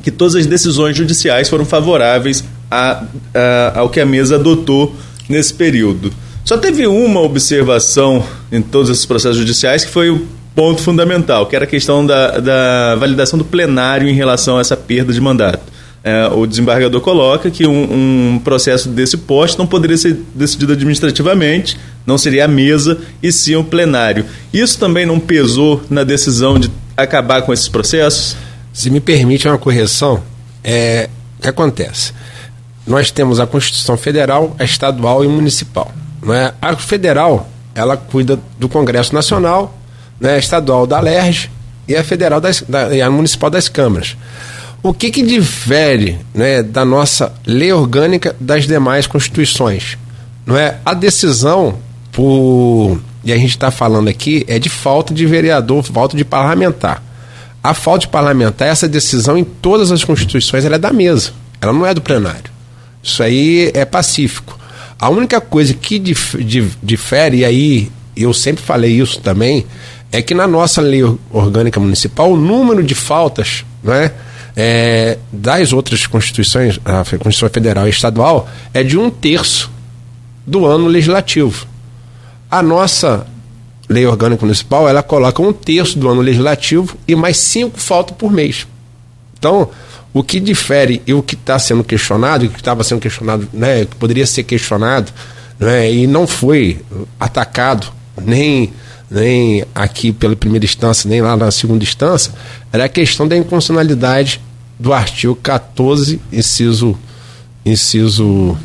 que todas as decisões judiciais foram favoráveis a, a, ao que a mesa adotou nesse período. Só teve uma observação em todos esses processos judiciais que foi o ponto fundamental, que era a questão da, da validação do plenário em relação a essa perda de mandato. É, o desembargador coloca que um, um, processo desse poste não poderia ser decidido administrativamente, não seria a mesa e sim o plenário. Isso também não pesou na decisão de acabar com esses processos? Se me permite uma correção, é, o que acontece? Nós temos a Constituição Federal, a estadual e municipal. Né? A federal, ela cuida do Congresso Nacional, né, estadual da LERJ e a federal das, da, e a municipal das câmaras. O que, que difere né, da nossa lei orgânica das demais constituições? Não é a decisão por e a gente está falando aqui é de falta de vereador, falta de parlamentar. A falta de parlamentar, essa decisão em todas as constituições, ela é da mesa, ela não é do plenário. Isso aí é pacífico. A única coisa que difere, e aí eu sempre falei isso também, é que na nossa lei orgânica municipal, o número de faltas né, é, das outras constituições, a Constituição Federal e Estadual, é de um terço do ano legislativo. A nossa lei orgânica municipal, ela coloca um terço do ano legislativo e mais cinco faltas por mês. Então, o que difere e o que está sendo questionado, e o que estava sendo questionado, né, que poderia ser questionado, né, e não foi atacado nem, nem aqui pela primeira instância, nem lá na segunda instância, era a questão da inconstitucionalidade do artigo 14, inciso, inciso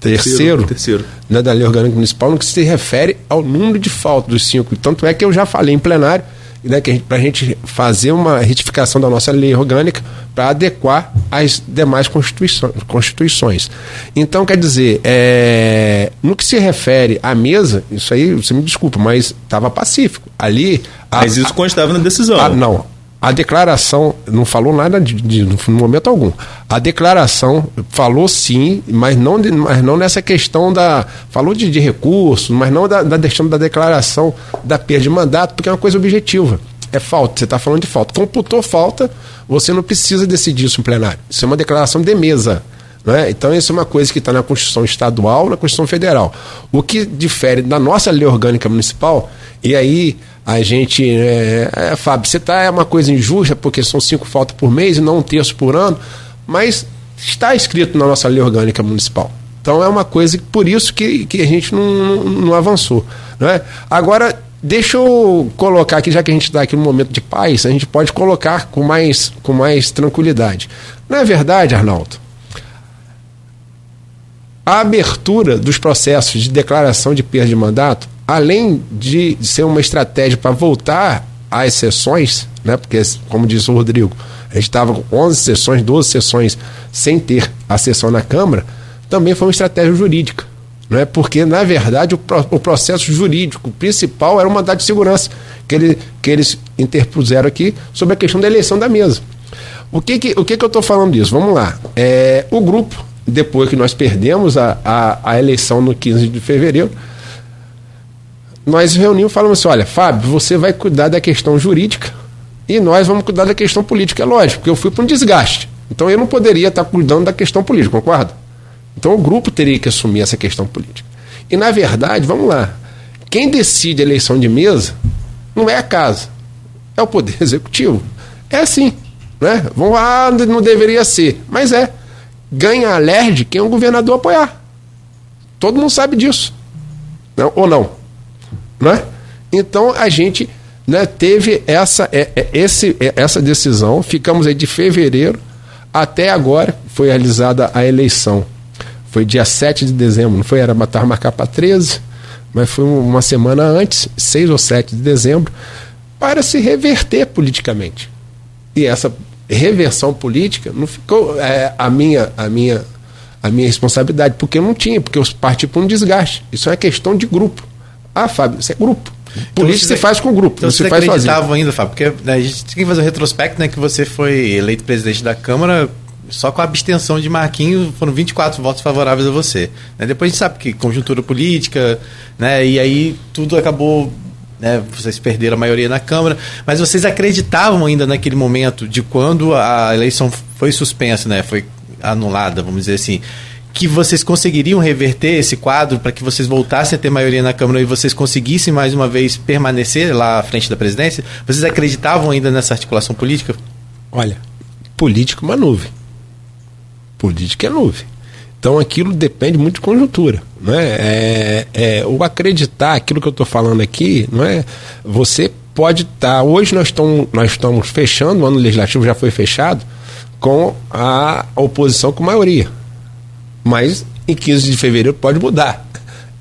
terceiro, terceiro. Né, da Lei Orgânica Municipal, no que se refere ao número de faltas dos cinco. Tanto é que eu já falei em plenário né, para a gente fazer uma retificação da nossa lei orgânica para adequar às demais constituições, constituições. Então, quer dizer, é, no que se refere à mesa, isso aí, você me desculpa, mas estava pacífico. Ali. Mas a, isso constava na decisão. A, não, a declaração não falou nada de, de, no momento algum. A declaração falou sim, mas não, de, mas não nessa questão da. Falou de, de recursos, mas não da, da questão da declaração da perda de mandato, porque é uma coisa objetiva. É falta, você está falando de falta. Computou falta, você não precisa decidir isso em plenário. Isso é uma declaração de mesa. Né? Então, isso é uma coisa que está na Constituição Estadual na Constituição Federal. O que difere da nossa lei orgânica municipal, e aí a gente. É, é, Fábio, você está é uma coisa injusta porque são cinco faltas por mês e não um terço por ano, mas está escrito na nossa lei orgânica municipal. Então é uma coisa que por isso que, que a gente não, não, não avançou. Não é? Agora, deixa eu colocar aqui, já que a gente está aqui no momento de paz, a gente pode colocar com mais, com mais tranquilidade. Não é verdade, Arnaldo? A abertura dos processos de declaração de perda de mandato além de ser uma estratégia para voltar às sessões, né, porque, como disse o Rodrigo, a gente estava com 11 sessões, 12 sessões sem ter a sessão na Câmara, também foi uma estratégia jurídica. Não é porque, na verdade, o, pro, o processo jurídico principal era o mandato de segurança que, ele, que eles interpuseram aqui sobre a questão da eleição da mesa. O que, que, o que, que eu estou falando disso? Vamos lá. É, o grupo, depois que nós perdemos a, a, a eleição no 15 de fevereiro, nós reunimos e falamos assim: olha, Fábio, você vai cuidar da questão jurídica e nós vamos cuidar da questão política. É lógico, porque eu fui para um desgaste. Então eu não poderia estar cuidando da questão política, concorda? Então o grupo teria que assumir essa questão política. E na verdade, vamos lá, quem decide a eleição de mesa não é a casa, é o Poder [laughs] Executivo. É assim. Né? Vão lá, não deveria ser. Mas é. Ganha a LERD quem o governador apoiar. Todo mundo sabe disso. Não, ou não? Né? Então a gente né, teve essa, é, é, esse, é, essa decisão, ficamos aí de fevereiro até agora, foi realizada a eleição. Foi dia 7 de dezembro, não foi? Era matar marcar para 13, mas foi uma semana antes, 6 ou 7 de dezembro, para se reverter politicamente. E essa reversão política não ficou é, a minha a minha a minha responsabilidade, porque eu não tinha, porque eu parti para um desgaste. Isso é questão de grupo. Ah, Fábio, isso é grupo. Então Política então, se faz com grupo, então não se faz sozinho. ainda, Fábio, porque né, a gente tem que fazer um retrospecto, né, que você foi eleito presidente da Câmara só com a abstenção de Marquinhos foram 24 votos favoráveis a você. Né? Depois a gente sabe que conjuntura política, né? E aí tudo acabou né, vocês perderam a maioria na Câmara, mas vocês acreditavam ainda naquele momento de quando a eleição foi suspensa, né, foi anulada, vamos dizer assim, que vocês conseguiriam reverter esse quadro para que vocês voltassem a ter maioria na Câmara e vocês conseguissem mais uma vez permanecer lá à frente da presidência? Vocês acreditavam ainda nessa articulação política? Olha, político é uma nuvem. Política é nuvem. Então aquilo depende muito de conjuntura. Não é? É, é o acreditar aquilo que eu estou falando aqui, não é? Você pode estar. Tá, hoje nós estamos, nós estamos fechando, o ano legislativo já foi fechado, com a oposição com maioria mas em 15 de fevereiro pode mudar.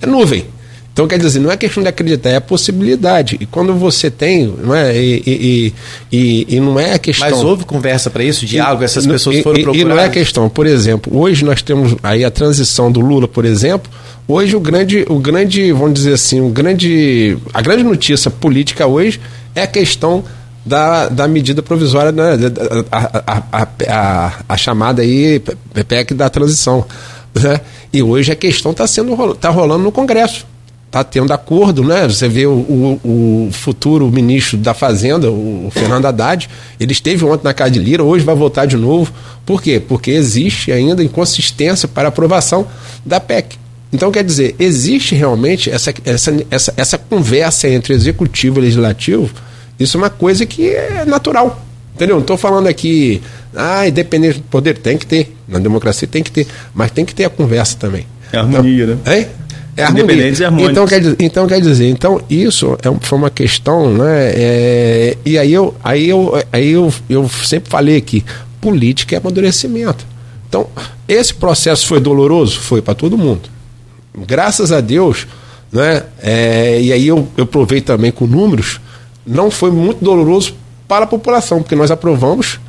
É nuvem. Então, quer dizer, não é questão de acreditar, é a possibilidade. E quando você tem, não é? E, e, e, e não é a questão. Mas houve conversa para isso, diálogo, essas pessoas foram procuradas. E não é a questão. Por exemplo, hoje nós temos aí a transição do Lula, por exemplo. Hoje o grande, o grande, vamos dizer assim, o grande, a grande notícia política hoje é a questão da, da medida provisória, né, a, a, a, a, chamada aí PEC da transição. Né? E hoje a questão está sendo tá rolando no Congresso. Está tendo acordo, né? Você vê o, o, o, futuro ministro da Fazenda, o Fernando Haddad, ele esteve ontem na Casa de Lira, hoje vai voltar de novo. Por quê? Porque existe ainda inconsistência para aprovação da PEC. Então, quer dizer, existe realmente essa, essa, essa, essa conversa entre executivo e legislativo isso é uma coisa que é natural. Entendeu? Não estou falando aqui, ah, independente do poder, tem que ter. Na democracia tem que ter. Mas tem que ter a conversa também. É harmonia, então, né? É? É harmonia. e harmônicos. Então quer, dizer, então quer dizer, então isso é, foi uma questão, né? É, e aí eu, aí eu, aí eu, eu sempre falei aqui, política é amadurecimento. Então, esse processo foi doloroso? Foi para todo mundo. Graças a Deus, né? É, e aí eu, eu provei também com números, não foi muito doloroso para a população, porque nós aprovamos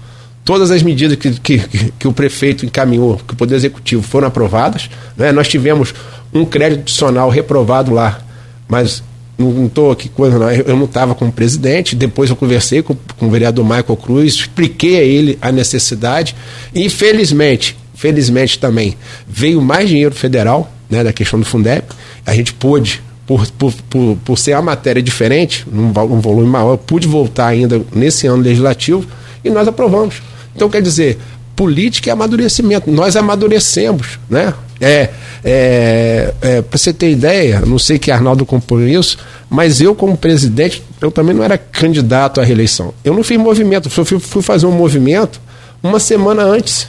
todas as medidas que, que, que o prefeito encaminhou, que o Poder Executivo foram aprovadas. Né? Nós tivemos um crédito adicional reprovado lá, mas não estou aqui coisa, não. eu não estava como presidente. Depois eu conversei com, com o vereador Michael Cruz, expliquei a ele a necessidade. Infelizmente, felizmente também, veio mais dinheiro federal né, da questão do Fundeb. A gente pôde por, por, por, por ser a matéria diferente, num, um volume maior, pude voltar ainda nesse ano legislativo e nós aprovamos. Então, quer dizer, política é amadurecimento. Nós amadurecemos, né? É, é, é para você ter ideia, não sei que Arnaldo compõe isso, mas eu, como presidente, eu também não era candidato à reeleição. Eu não fiz movimento, eu fui, fui fazer um movimento uma semana antes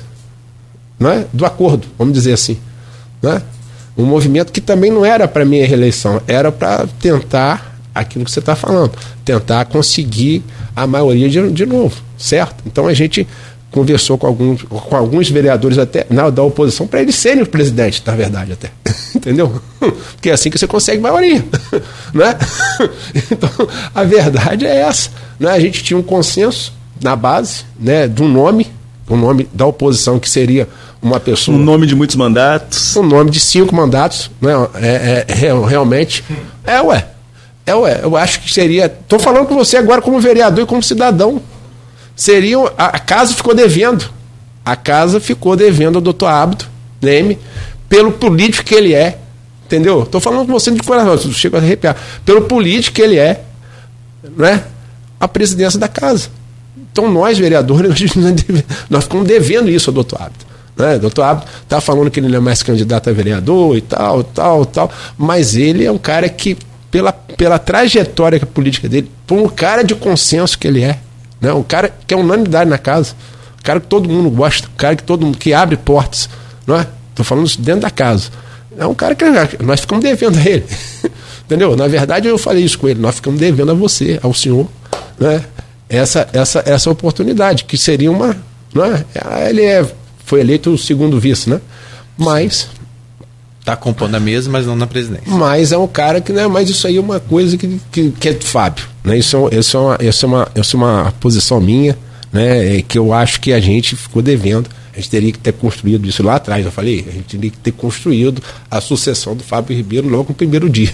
né, do acordo, vamos dizer assim. Né? Um movimento que também não era para minha reeleição, era para tentar aquilo que você está falando, tentar conseguir a maioria de, de novo, certo? Então a gente conversou com alguns, com alguns vereadores até na, da oposição para eles serem o presidente, na verdade até, [laughs] entendeu? Porque é assim que você consegue maioria, [laughs] né? [laughs] Então a verdade é essa, né? A gente tinha um consenso na base, né, do nome o nome da oposição, que seria uma pessoa. Um nome de muitos mandatos. Um nome de cinco mandatos, né? É, é, é realmente. É, ué. É, ué. Eu acho que seria. Estou falando com você agora como vereador e como cidadão. Seria. A, a casa ficou devendo. A casa ficou devendo ao doutor Abdo Leme pelo político que ele é. Entendeu? Estou falando com você de coração, chego a arrepiar. Pelo político que ele é, né? A presidência da casa. Então nós, vereadores, [laughs] nós ficamos devendo isso ao doutor Abdo. Né? Doutor Abdo está falando que ele não é mais candidato a vereador e tal, tal, tal, mas ele é um cara que, pela, pela trajetória política dele, por um cara de consenso que ele é, né? um cara que é unanimidade na casa, um cara que todo mundo gosta, um cara que todo mundo que abre portas, não é? Estou falando isso dentro da casa. É um cara que nós ficamos devendo a ele. [laughs] Entendeu? Na verdade, eu falei isso com ele. Nós ficamos devendo a você, ao senhor, né? Essa, essa, essa oportunidade, que seria uma. Né? Ele é, foi eleito o segundo vice, né? Mas. Está compondo a mesa, mas não na presidência. Mas é um cara que, né? Mas isso aí é uma coisa que, que, que é do Fábio. Né? Isso, é, isso, é uma, isso, é uma, isso é uma posição minha, né? É que eu acho que a gente ficou devendo. A gente teria que ter construído isso lá atrás, eu falei, a gente teria que ter construído a sucessão do Fábio Ribeiro logo no primeiro [laughs] dia.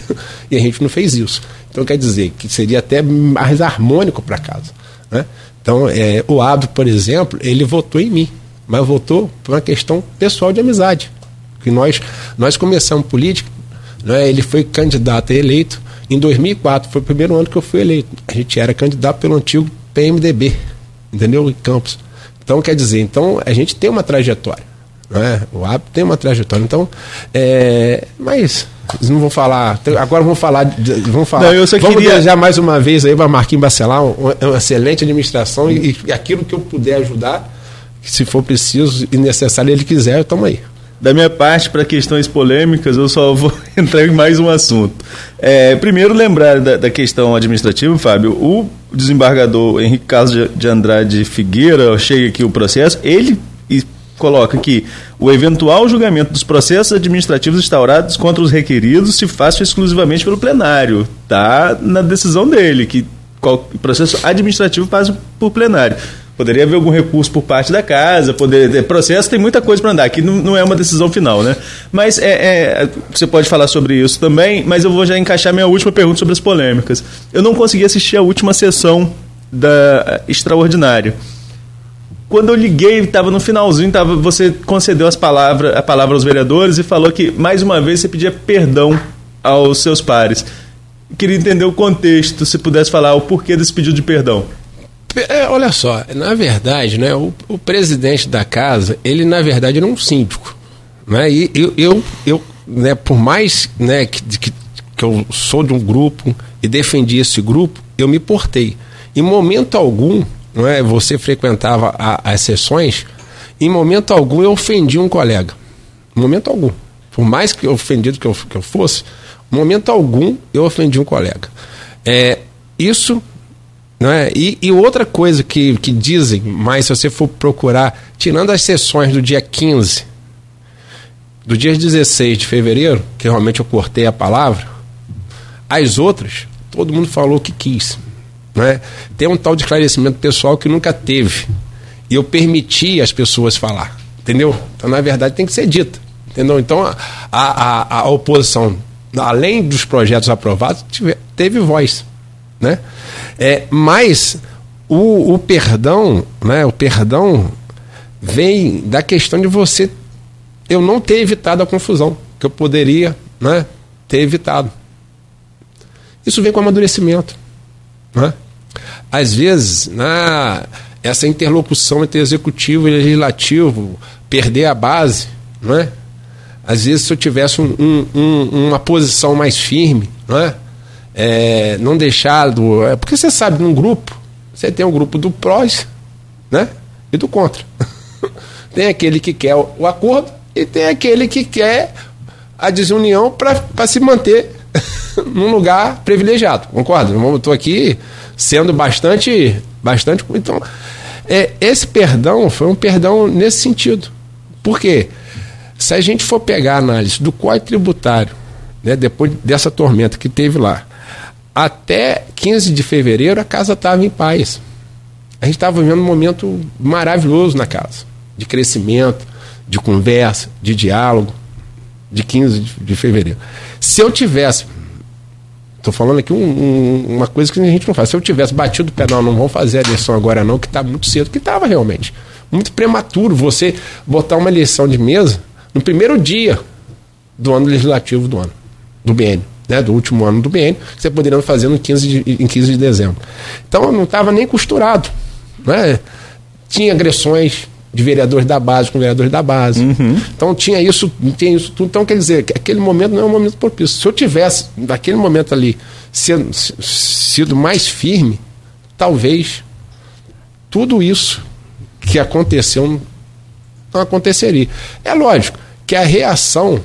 E a gente não fez isso. Então quer dizer que seria até mais harmônico para casa. Né? Então, é, o Abdo, por exemplo, ele votou em mim, mas votou por uma questão pessoal de amizade. Que nós, nós começamos política, né, ele foi candidato a eleito em 2004, foi o primeiro ano que eu fui eleito. A gente era candidato pelo antigo PMDB, entendeu? Em Campos. Então, quer dizer, então a gente tem uma trajetória. Né? O Abdo tem uma trajetória. Então, é, mas eles não vão falar. Agora vão falar. Vão falar. Não, eu só Vamos queria... desejar mais uma vez aí para Marquinhos Bacelar uma, uma, excelente administração e, e, aquilo que eu puder ajudar, se for preciso e necessário ele quiser, estamos aí. Da minha parte, para questões polêmicas, eu só vou [laughs] entrar em mais um assunto. É, primeiro, lembrar da, da, questão administrativa, Fábio. O desembargador Henrique Carlos de Andrade Figueira, chega aqui o processo, ele coloca que o eventual julgamento dos processos administrativos instaurados contra os requeridos se faça exclusivamente pelo plenário. Está na decisão dele, que processo administrativo passa por plenário. Poderia haver algum recurso por parte da casa, poder processo tem muita coisa para andar. Aqui não, não, é uma decisão final, né? Mas é, é, você pode falar sobre isso também. Mas eu vou já encaixar minha última pergunta sobre as polêmicas. Eu não consegui assistir a última sessão da extraordinária quando eu liguei, estava no finalzinho, tava, você concedeu as palavras, a palavra aos vereadores e falou que, mais uma vez, você pedia perdão aos seus pares. Queria entender o contexto, se pudesse falar o porquê desse pedido de perdão. É, olha só, na verdade, né, o, o, presidente da casa, ele na verdade era um síndico. Né, e eu, eu, eu né, por mais né, que, que, que eu sou de um grupo e defendi esse grupo, eu me portei. Em momento algum não é? Você frequentava a, as sessões, em momento algum eu ofendi um colega. Em momento algum. Por mais que ofendido que eu, que eu fosse, em momento algum eu ofendi um colega. É, isso é? E, e, outra coisa que, que dizem, mas se você for procurar, tirando as sessões do dia 15, do dia 16 de fevereiro, que realmente eu cortei a palavra, as outras, todo mundo falou que quis. Né? Tem um tal de esclarecimento pessoal que nunca teve. E eu permiti as pessoas falar. Entendeu? Então, na verdade, tem que ser dita. Entendeu? Então, a, a, a oposição, além dos projetos aprovados, tive, teve voz. Né? É, mas o, o perdão, né, o perdão vem da questão de você eu não ter evitado a confusão que eu poderia né, ter evitado. Isso vem com amadurecimento. Né? Às vezes, na, essa interlocução entre executivo e legislativo, perder a base, não é? Às vezes, se eu tivesse um, um, um, uma posição mais firme, não é? é não deixar do. É, porque você sabe, num grupo, você tem um grupo do prós né? e do contra. [laughs] tem aquele que quer o acordo e tem aquele que quer a desunião para se manter [laughs] num lugar privilegiado. Concorda? Eu estou aqui sendo bastante. bastante então, é, esse perdão foi um perdão nesse sentido. Por quê? Se a gente for pegar a análise do Código Tributário, né, depois dessa tormenta que teve lá, até 15 de fevereiro a casa estava em paz. A gente estava vivendo um momento maravilhoso na casa. de crescimento, de conversa, de diálogo, de 15 de fevereiro. Se eu tivesse, estou falando aqui um, um, uma coisa que a gente não faz, se eu tivesse batido o pé, não, não vamos fazer a eleição agora não, que está muito cedo, que estava realmente. Muito prematuro você botar uma eleição de mesa no primeiro dia do ano legislativo do ano, do BN, né, do último ano do BN, você poderia fazer no 15 de, em 15 de dezembro. Então não estava nem costurado. Né? Tinha agressões, de vereadores da base com vereadores da base. Uhum. Então tinha isso, tinha isso tudo. Então, quer dizer, aquele momento não é um momento propício. Se eu tivesse, naquele momento ali, sido, sido mais firme, talvez tudo isso que aconteceu não aconteceria. É lógico que a reação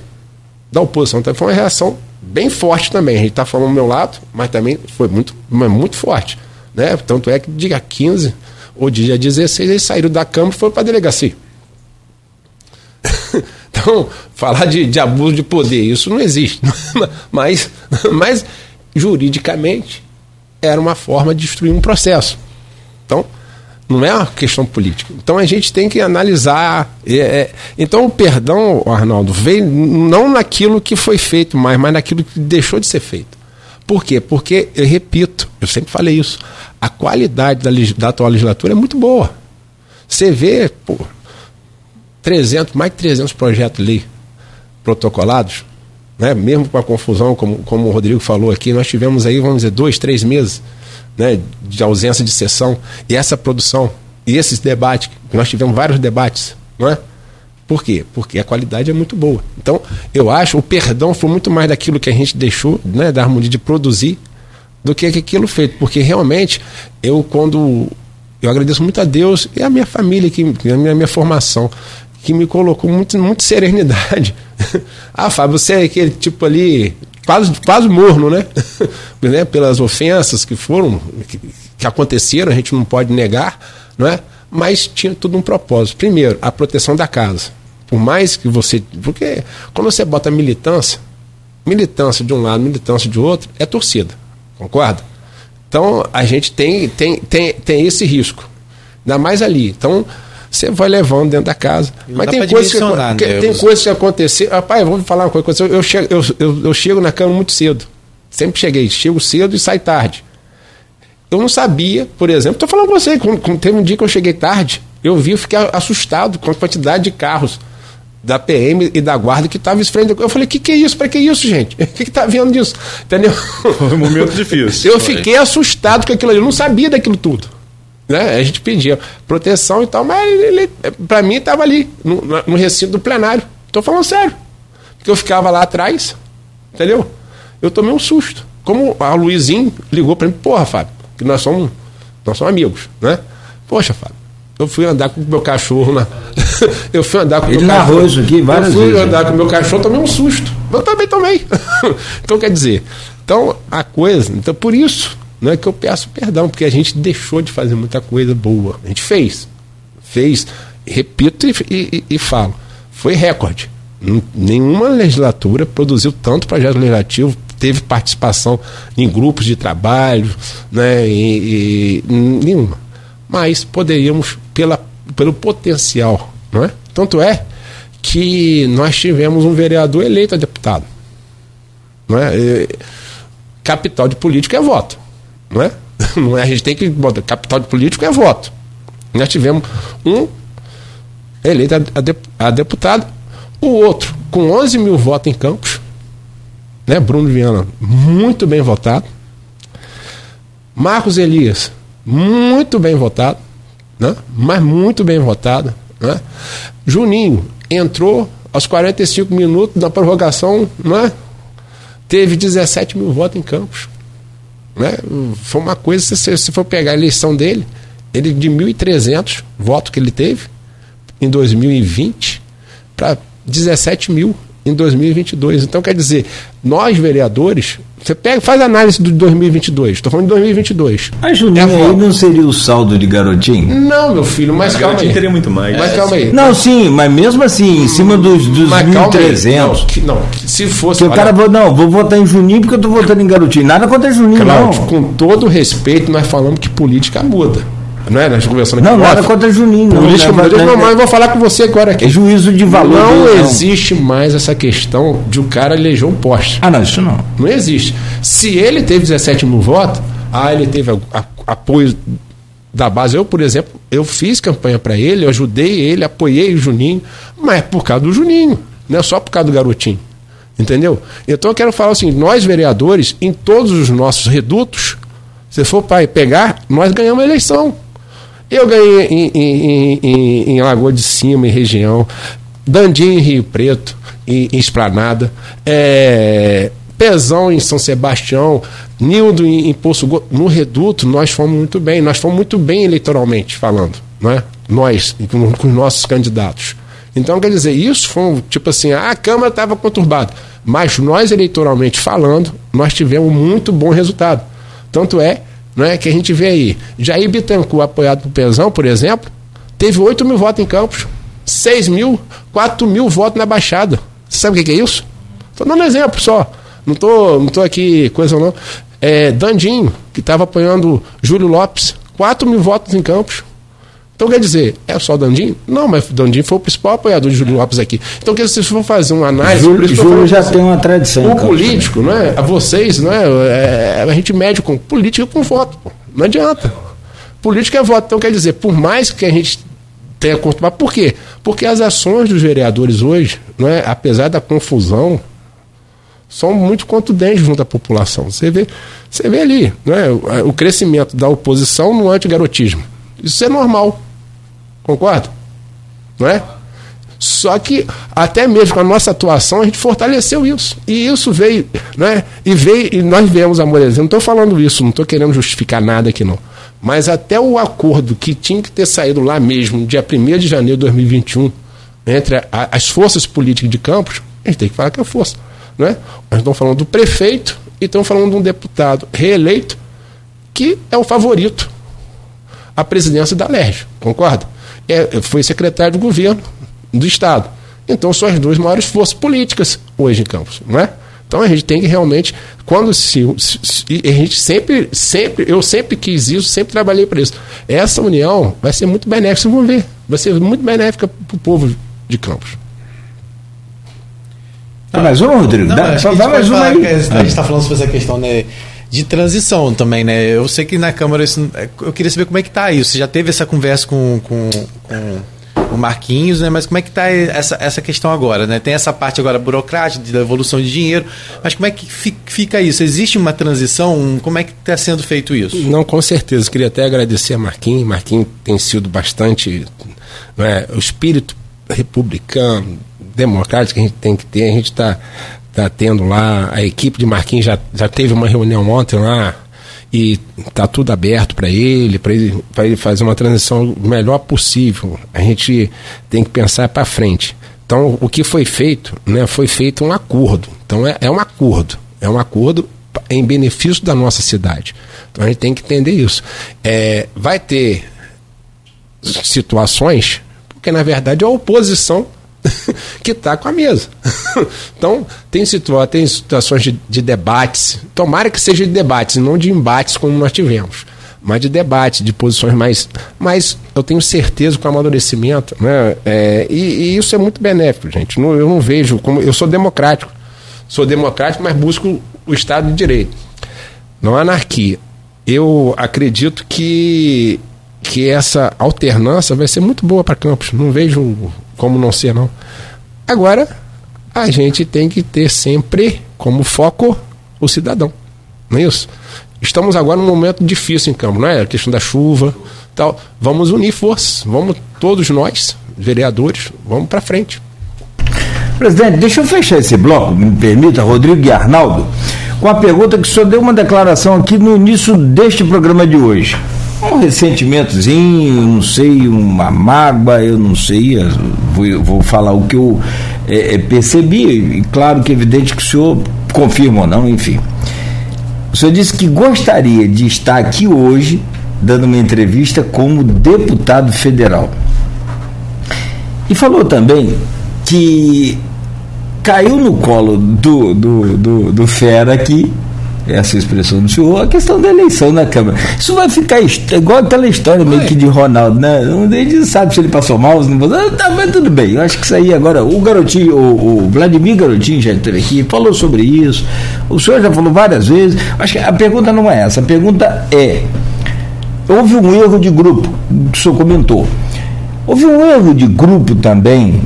da oposição então, foi uma reação bem forte também. A gente está falando do meu lado, mas também foi muito, muito forte. Né? Tanto é que dia 15 o dia 16 eles saíram da Câmara e foram para a delegacia. [laughs] então, falar de, de, abuso de poder, isso não existe. [laughs] mas, mas, juridicamente, era uma forma de destruir um processo. Então, não é uma questão política. Então a gente tem que analisar. É, é, então o perdão, Arnaldo, veio não naquilo que foi feito mais, mas naquilo que deixou de ser feito. Por quê? Porque, eu repito, eu sempre falei isso, a qualidade da, da atual legislatura é muito boa. Você vê, pô, 300, mais de 300 projetos ali protocolados, né? mesmo com a confusão, como, como o Rodrigo falou aqui, nós tivemos aí, vamos dizer, dois, três meses né, de ausência de sessão, e essa produção, e esses debates, nós tivemos vários debates, não é? Por quê? Porque a qualidade é muito boa. Então, eu acho o perdão foi muito mais daquilo que a gente deixou, né, da harmonia de produzir, do que aquilo feito. Porque realmente, eu quando. Eu agradeço muito a Deus e a minha família, que, a minha, minha formação, que me colocou muito, muito serenidade. [laughs] ah, Fábio, você é aquele tipo ali, quase, quase morno, né? [laughs] né? Pelas ofensas que foram, que, que aconteceram, a gente não pode negar, não é? Mas tinha tudo um propósito. Primeiro, a proteção da casa. Por mais que você. Porque quando você bota militância, militância de um lado, militância de outro, é torcida. Concorda? Então a gente tem, tem, tem, tem esse risco. Ainda mais ali. Então você vai levando dentro da casa. Mas tem coisas que, né? que, tem coisas que acontecer. Rapaz, vou falar uma coisa. Eu, eu, chego, eu, eu, eu chego na cama muito cedo. Sempre cheguei. Chego cedo e saio tarde. Eu não sabia, por exemplo, estou falando com você, quando, teve um dia que eu cheguei tarde, eu vi, eu fiquei assustado com a quantidade de carros da PM e da guarda que estavam frente. Eu falei, o que, que é isso? Para que isso, gente? [laughs] O que, está vendo disso? Entendeu? Foi um momento difícil. [laughs] Eu fiquei assustado com aquilo ali, eu não sabia daquilo tudo. Né? A gente pedia proteção e tal, mas ele, para mim, estava ali, no, no, recinto do plenário. Estou falando sério. Porque eu ficava lá atrás, entendeu? Eu tomei um susto. Como a Luizinho ligou para mim, porra, Fábio, que nós somos, nós somos amigos, né? Poxa, Fábio, eu fui andar com o meu cachorro na. [laughs] eu fui andar com o meu cachorro. isso aqui várias Eu fui vezes, andar né? com o meu cachorro, tomei um susto. Eu também tomei. [laughs] então, quer dizer, então a coisa. Então, por isso, não é que eu peço perdão, porque a gente deixou de fazer muita coisa boa. A gente fez. Fez. Repito e, e, e falo. Foi recorde. Nenhuma legislatura produziu tanto projeto legislativo, teve participação em grupos de trabalho, né, e, e nenhuma. Mas poderíamos pela, pelo potencial. Não é? Tanto é que nós tivemos um vereador eleito a deputado. Não é? E, capital de político é voto. Não é? [laughs] Não é? A gente tem que botar capital de político é voto. Nós tivemos um eleito a, a deputado, o outro com 11 mil votos em Campos, né? Bruno Viana, muito bem votado. Marcos Elias, muito bem votado né? mas muito bem votada. Né? Juninho entrou aos 45 minutos da prorrogação, né? teve 17 mil votos em Campos. Né? Foi uma coisa, se você for pegar a eleição dele, ele de 1.300 votos que ele teve em 2020 para 17 mil em 2022. Então, quer dizer, nós vereadores você pega, faz análise do 2022. Estou falando de 2022. A Juninho é aí não seria o saldo de garotinho? Não, meu filho, mas, mas calma aí. teria muito mais. Mas é, calma aí. Não, sim, mas mesmo assim, em cima dos, dos 1.300. Não, não, se fosse. o cara falou, não, vou votar em Juninho porque eu estou votando em garotinho. Nada contra Juninho, Cláudio, não. Com todo respeito, nós falamos que política muda. É? Nós conversando aqui. Não, nada contra Juninho. Não, política, não, não, não, mas eu vou falar com você agora aqui. É juízo de valor. Não, não existe mais essa questão de o um cara eleger um poste. Ah, não, isso não. Não existe. Se ele teve 17 mil votos, ah, ele teve a, a, apoio da base. Eu, por exemplo, eu fiz campanha para ele, eu ajudei ele, apoiei o Juninho, mas é por causa do Juninho, não é só por causa do garotinho. Entendeu? Então eu quero falar assim: nós vereadores, em todos os nossos redutos, se for para pegar, nós ganhamos a eleição. Eu ganhei em, em, em, em Lagoa de Cima, em região, Dandim em Rio Preto, em, em Esplanada, é, Pezão em São Sebastião, Nildo em, em Poço. No Reduto, nós fomos muito bem, nós fomos muito bem eleitoralmente falando, não é? Nós, com, com os nossos candidatos. Então, quer dizer, isso foi tipo assim, a Câmara estava conturbada. Mas nós, eleitoralmente falando, nós tivemos muito bom resultado. Tanto é, é que a gente vê aí, Jair Bittencourt, apoiado por Pezão, por exemplo, teve 8 mil votos em Campos, 6 mil, 4 mil votos na Baixada. Sabe o que é isso? Estou dando um exemplo só. Não tô, não tô aqui, coisa não. É, Dandinho, que estava apoiando Júlio Lopes, 4 mil votos em Campos. Então quer dizer, é só Dandinho? Não, mas Dandinho foi o principal apoiador de Júlio Lopes aqui. Então, quer dizer, se for fazer uma análise. Júlio, Júlio já tem uma tradição. O político, não é? A vocês, não é? é? A gente mede com política com voto. Pô. Não adianta. Política é voto. Então, quer dizer, por mais que a gente tenha acostumado. Por quê? Porque as ações dos vereadores hoje, não é? apesar da confusão, são muito contundentes junto à população. Você vê, você vê ali né, o crescimento da oposição no antigarotismo. Isso é normal. Concorda? Não é? Só que até mesmo com a nossa atuação a gente fortaleceu isso. E isso veio, né? E veio, e nós viemos Moreira. Não estou falando isso, não estou querendo justificar nada aqui não. Mas até o acordo que tinha que ter saído lá mesmo, dia 1 de janeiro de 2021, entre a, as forças políticas de Campos, a gente tem que falar que é força. Né? Nós estamos falando do prefeito e estamos falando de um deputado reeleito que é o favorito à presidência da LERJ, concorda? É, foi secretário de governo do Estado. Então são as duas maiores forças políticas hoje em Campos, não é? Então a gente tem que realmente, quando se, se, se, a gente sempre, sempre, eu sempre quis isso, sempre trabalhei para isso. Essa união vai ser muito benéfica, vocês vão ver, vai ser muito benéfica para o povo de Campos. Tá mais um, Rodrigo? Não, Dá, só dá mais um aí. A gente está falando sobre essa questão né, de transição também, né? Eu sei que na Câmara isso, eu queria saber como é que tá isso. Você já teve essa conversa com, com, com o Marquinhos, né? Mas como é que está essa, essa questão agora, né? Tem essa parte agora burocrática, de devolução de dinheiro, mas como é que fica isso? Existe uma transição? Como é que está sendo feito isso? Não, com certeza. Queria até agradecer a Marquinhos. Marquinhos tem sido bastante... É, o espírito republicano, democrática que a gente tem que ter. A gente está tá tendo lá, a equipe de Marquinhos já, já teve uma reunião ontem lá e está tudo aberto para ele, para ele, ele fazer uma transição o melhor possível. A gente tem que pensar para frente. Então, o que foi feito, né, foi feito um acordo. Então, é, é um acordo. É um acordo em benefício da nossa cidade. Então, a gente tem que entender isso. É, vai ter situações, porque na verdade a oposição [laughs] que está com a mesa. [laughs] então, tem, situa tem situações de, de, debates, tomara que seja de debates, não de embates como nós tivemos, mas de debate, de posições mais. Mas eu tenho certeza com o amadurecimento, né? É, e, e, isso é muito benéfico, gente. Não, eu não vejo como. Eu sou democrático. Sou democrático, mas busco o Estado de Direito. Não anarquia. Eu acredito que que essa alternância vai ser muito boa para Campos. Não vejo como não ser, não. Agora, a gente tem que ter sempre como foco o cidadão. Não é isso? Estamos agora num momento difícil em Campos, não é? A questão da chuva, tal. Vamos unir forças, vamos todos nós, vereadores, vamos para frente. Presidente, deixa eu fechar esse bloco, me permita, Rodrigo e Arnaldo, com a pergunta que senhor deu uma declaração aqui no início deste programa de hoje um ressentimentozinho, não sei, uma mágoa, eu não sei, vou, vou falar o que eu é, é, percebi, e claro que é evidente que o senhor confirma ou não, enfim. O senhor disse que gostaria de estar aqui hoje dando uma entrevista como deputado federal. E falou também que caiu no colo do, do, do, do Fera aqui essa expressão do senhor, a questão da eleição na Câmara. Isso vai ficar igual aquela história meio que de Ronaldo, né? A gente sabe se ele passou mal, se não passou. Tá, mas tudo bem. Eu acho que isso aí agora, o garotinho, o, o Vladimir Garotinho já esteve aqui, falou sobre isso. O senhor já falou várias vezes. Acho que a pergunta não é essa. A pergunta é: houve um erro de grupo, o senhor comentou. Houve um erro de grupo também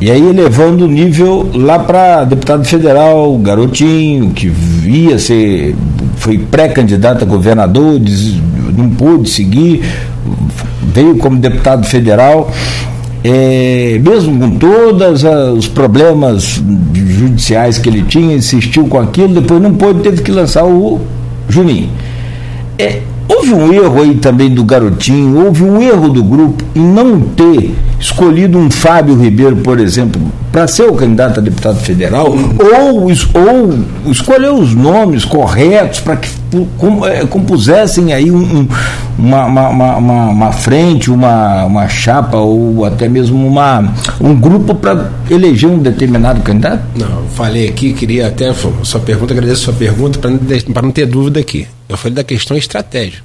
e aí elevando o nível lá para deputado federal, garotinho, que via ser, foi pré-candidato a governador, não pôde seguir, veio como deputado federal. É, mesmo com todos os problemas judiciais que ele tinha, insistiu com aquilo, depois não pôde, teve que lançar o Juninho. É, Houve um erro aí também do garotinho, houve um erro do grupo em não ter escolhido um Fábio Ribeiro, por exemplo, para ser o candidato a deputado federal, ou, ou escolher os nomes corretos para que é, compusessem aí um, uma, uma, uma, uma, frente, uma, uma chapa, ou até mesmo uma, um grupo para eleger um determinado candidato? Não, falei aqui, queria até sua pergunta, agradeço a sua pergunta para não ter dúvida aqui. Eu falei da questão estratégica.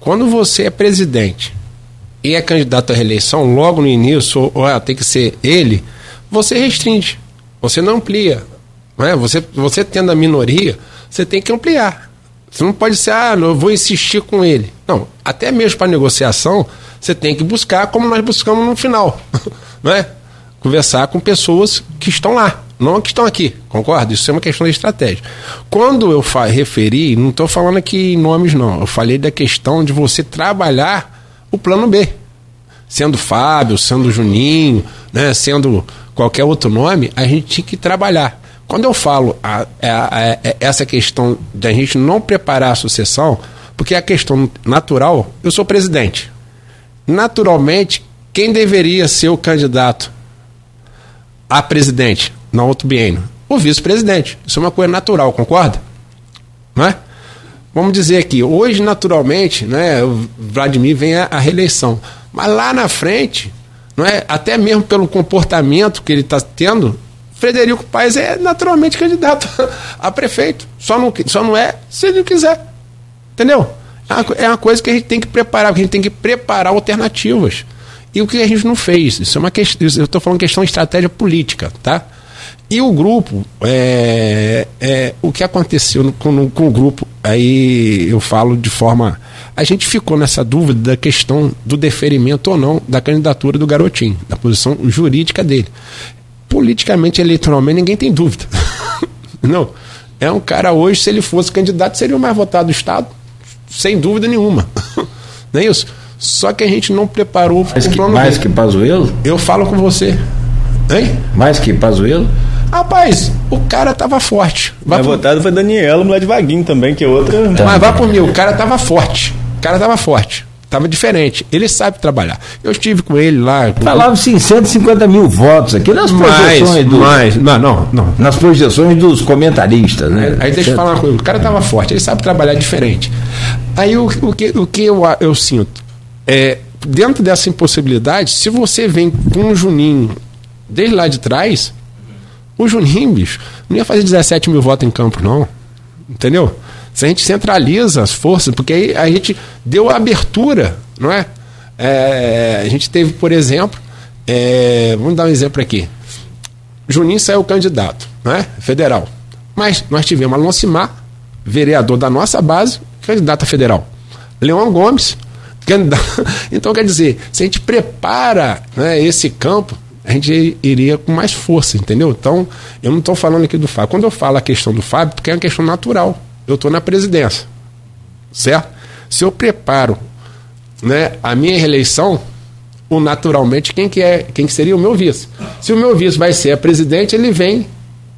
Quando você é presidente e é candidato à reeleição, logo no início, ou, ah, tem que ser ele, você restringe, você não amplia. Não é? você, você tendo a minoria, você tem que ampliar. Você não pode ser, ah, eu vou insistir com ele. Não, até mesmo para negociação, você tem que buscar como nós buscamos no final. [laughs] não é? Conversar com pessoas que estão lá não que estão aqui, concordo? Isso é uma questão de estratégia. Quando eu referi, não estou falando aqui em nomes, não. Eu falei da questão de você trabalhar o plano B. Sendo Fábio, sendo Juninho, né, sendo qualquer outro nome, a gente tinha que trabalhar. Quando eu falo a, a, a, essa questão da gente não preparar a sucessão, porque é a questão natural, eu sou presidente. Naturalmente, quem deveria ser o candidato a presidente? No outro biênio? O vice-presidente. Isso é uma coisa natural, concorda? Não é? Vamos dizer aqui, hoje naturalmente, né, o Vladimir vem a reeleição, mas lá na frente, não é? Até mesmo pelo comportamento que ele está tendo, Frederico Paes é naturalmente candidato [laughs] a prefeito. Só não, só não é se ele quiser. Entendeu? É uma, é uma coisa que a gente tem que preparar, que a gente tem que preparar alternativas. E o que a gente não fez? Isso é uma questão. Eu estou falando questão de estratégia política, tá? E o grupo, é, é, o que aconteceu com, com o grupo, aí eu falo de forma. A gente ficou nessa dúvida da questão do deferimento ou não da candidatura do garotinho, da posição jurídica dele. Politicamente, eleitoralmente, ninguém tem dúvida. [laughs] não. É um cara hoje, se ele fosse candidato, seria o mais votado do Estado, sem dúvida nenhuma. [laughs] não é isso? Só que a gente não preparou mais que, Mais que Pazuello? Eu falo com você. Hein? Mais que Pazuello? Rapaz, o cara tava forte. Vai pro... votado foi Daniela, mulher de Vaguinho também, que é outra. Tá. Mas vá por mim, o cara tava forte. O cara tava forte. Tava diferente. Ele sabe trabalhar. Eu estive com ele lá. Com... Falava assim, 150 mil votos aqui nas projeções dos. Mais, não, não, não. Nas projeções dos comentaristas, né? Aí, aí deixa eu falar uma coisa. O cara tava forte, ele sabe trabalhar diferente. Aí o, o, que, o que eu, eu sinto é. Dentro dessa impossibilidade, se você vem com um Juninho desde lá de trás, o Juninho, bicho, não ia fazer 17 mil votos em campo, não. Entendeu? Se a gente centraliza as forças, porque aí a gente deu a abertura, não é? é a gente teve, por exemplo, é, vamos dar um exemplo aqui. Juninho saiu candidato, não é? Federal. Mas nós tivemos Alonso Mar, vereador da nossa base, candidato a federal. Leão Gomes, [laughs] candidato. Então, quer dizer, se a gente prepara né, esse campo, a gente iria com mais força, entendeu? Então, eu não estou falando aqui do Fábio. Quando eu falo a questão do Fábio, porque é uma questão natural. Eu estou na presidência, certo? Se eu preparo né, a minha reeleição, o naturalmente quem que é, quem que seria o meu vice? Se o meu vice vai ser a presidente, ele vem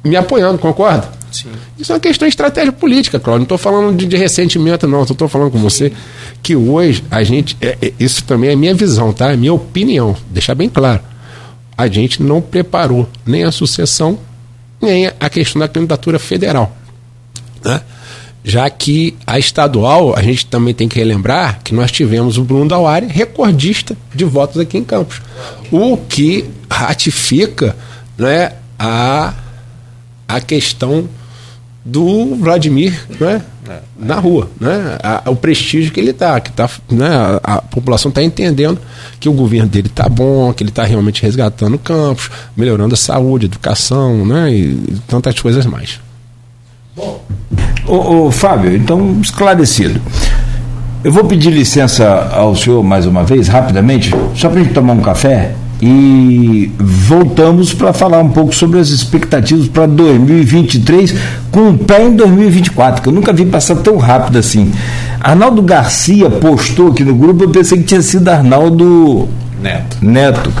me apoiando, concorda? Sim. Isso é uma questão de estratégia política, Cláudio. Não estou falando de, de, ressentimento, não. Estou falando com você que hoje a gente. É, é, isso também é minha visão, tá? É minha opinião. Deixar bem claro a gente não preparou nem a sucessão, nem a questão da candidatura federal. Né? Já que a estadual, a gente também tem que relembrar que nós tivemos o Bruno Dauari, recordista de votos aqui em Campos. O que ratifica né, a, a questão do Vladimir né. Na rua, né, a, o prestígio que ele está, que tá, né, a, a população está entendendo que o governo dele está bom, que ele está realmente resgatando campos, melhorando a saúde, educação, né, e, e tantas coisas mais. Bom, ô, Fábio, então esclarecido. Eu vou pedir licença ao senhor mais uma vez, rapidamente, só para a gente tomar um café e voltamos para falar um pouco sobre as expectativas para 2023 com o pé em 2024, que eu nunca vi passar tão rápido assim. Arnaldo Garcia postou aqui no grupo, eu pensei que tinha sido Arnaldo Neto. Neto.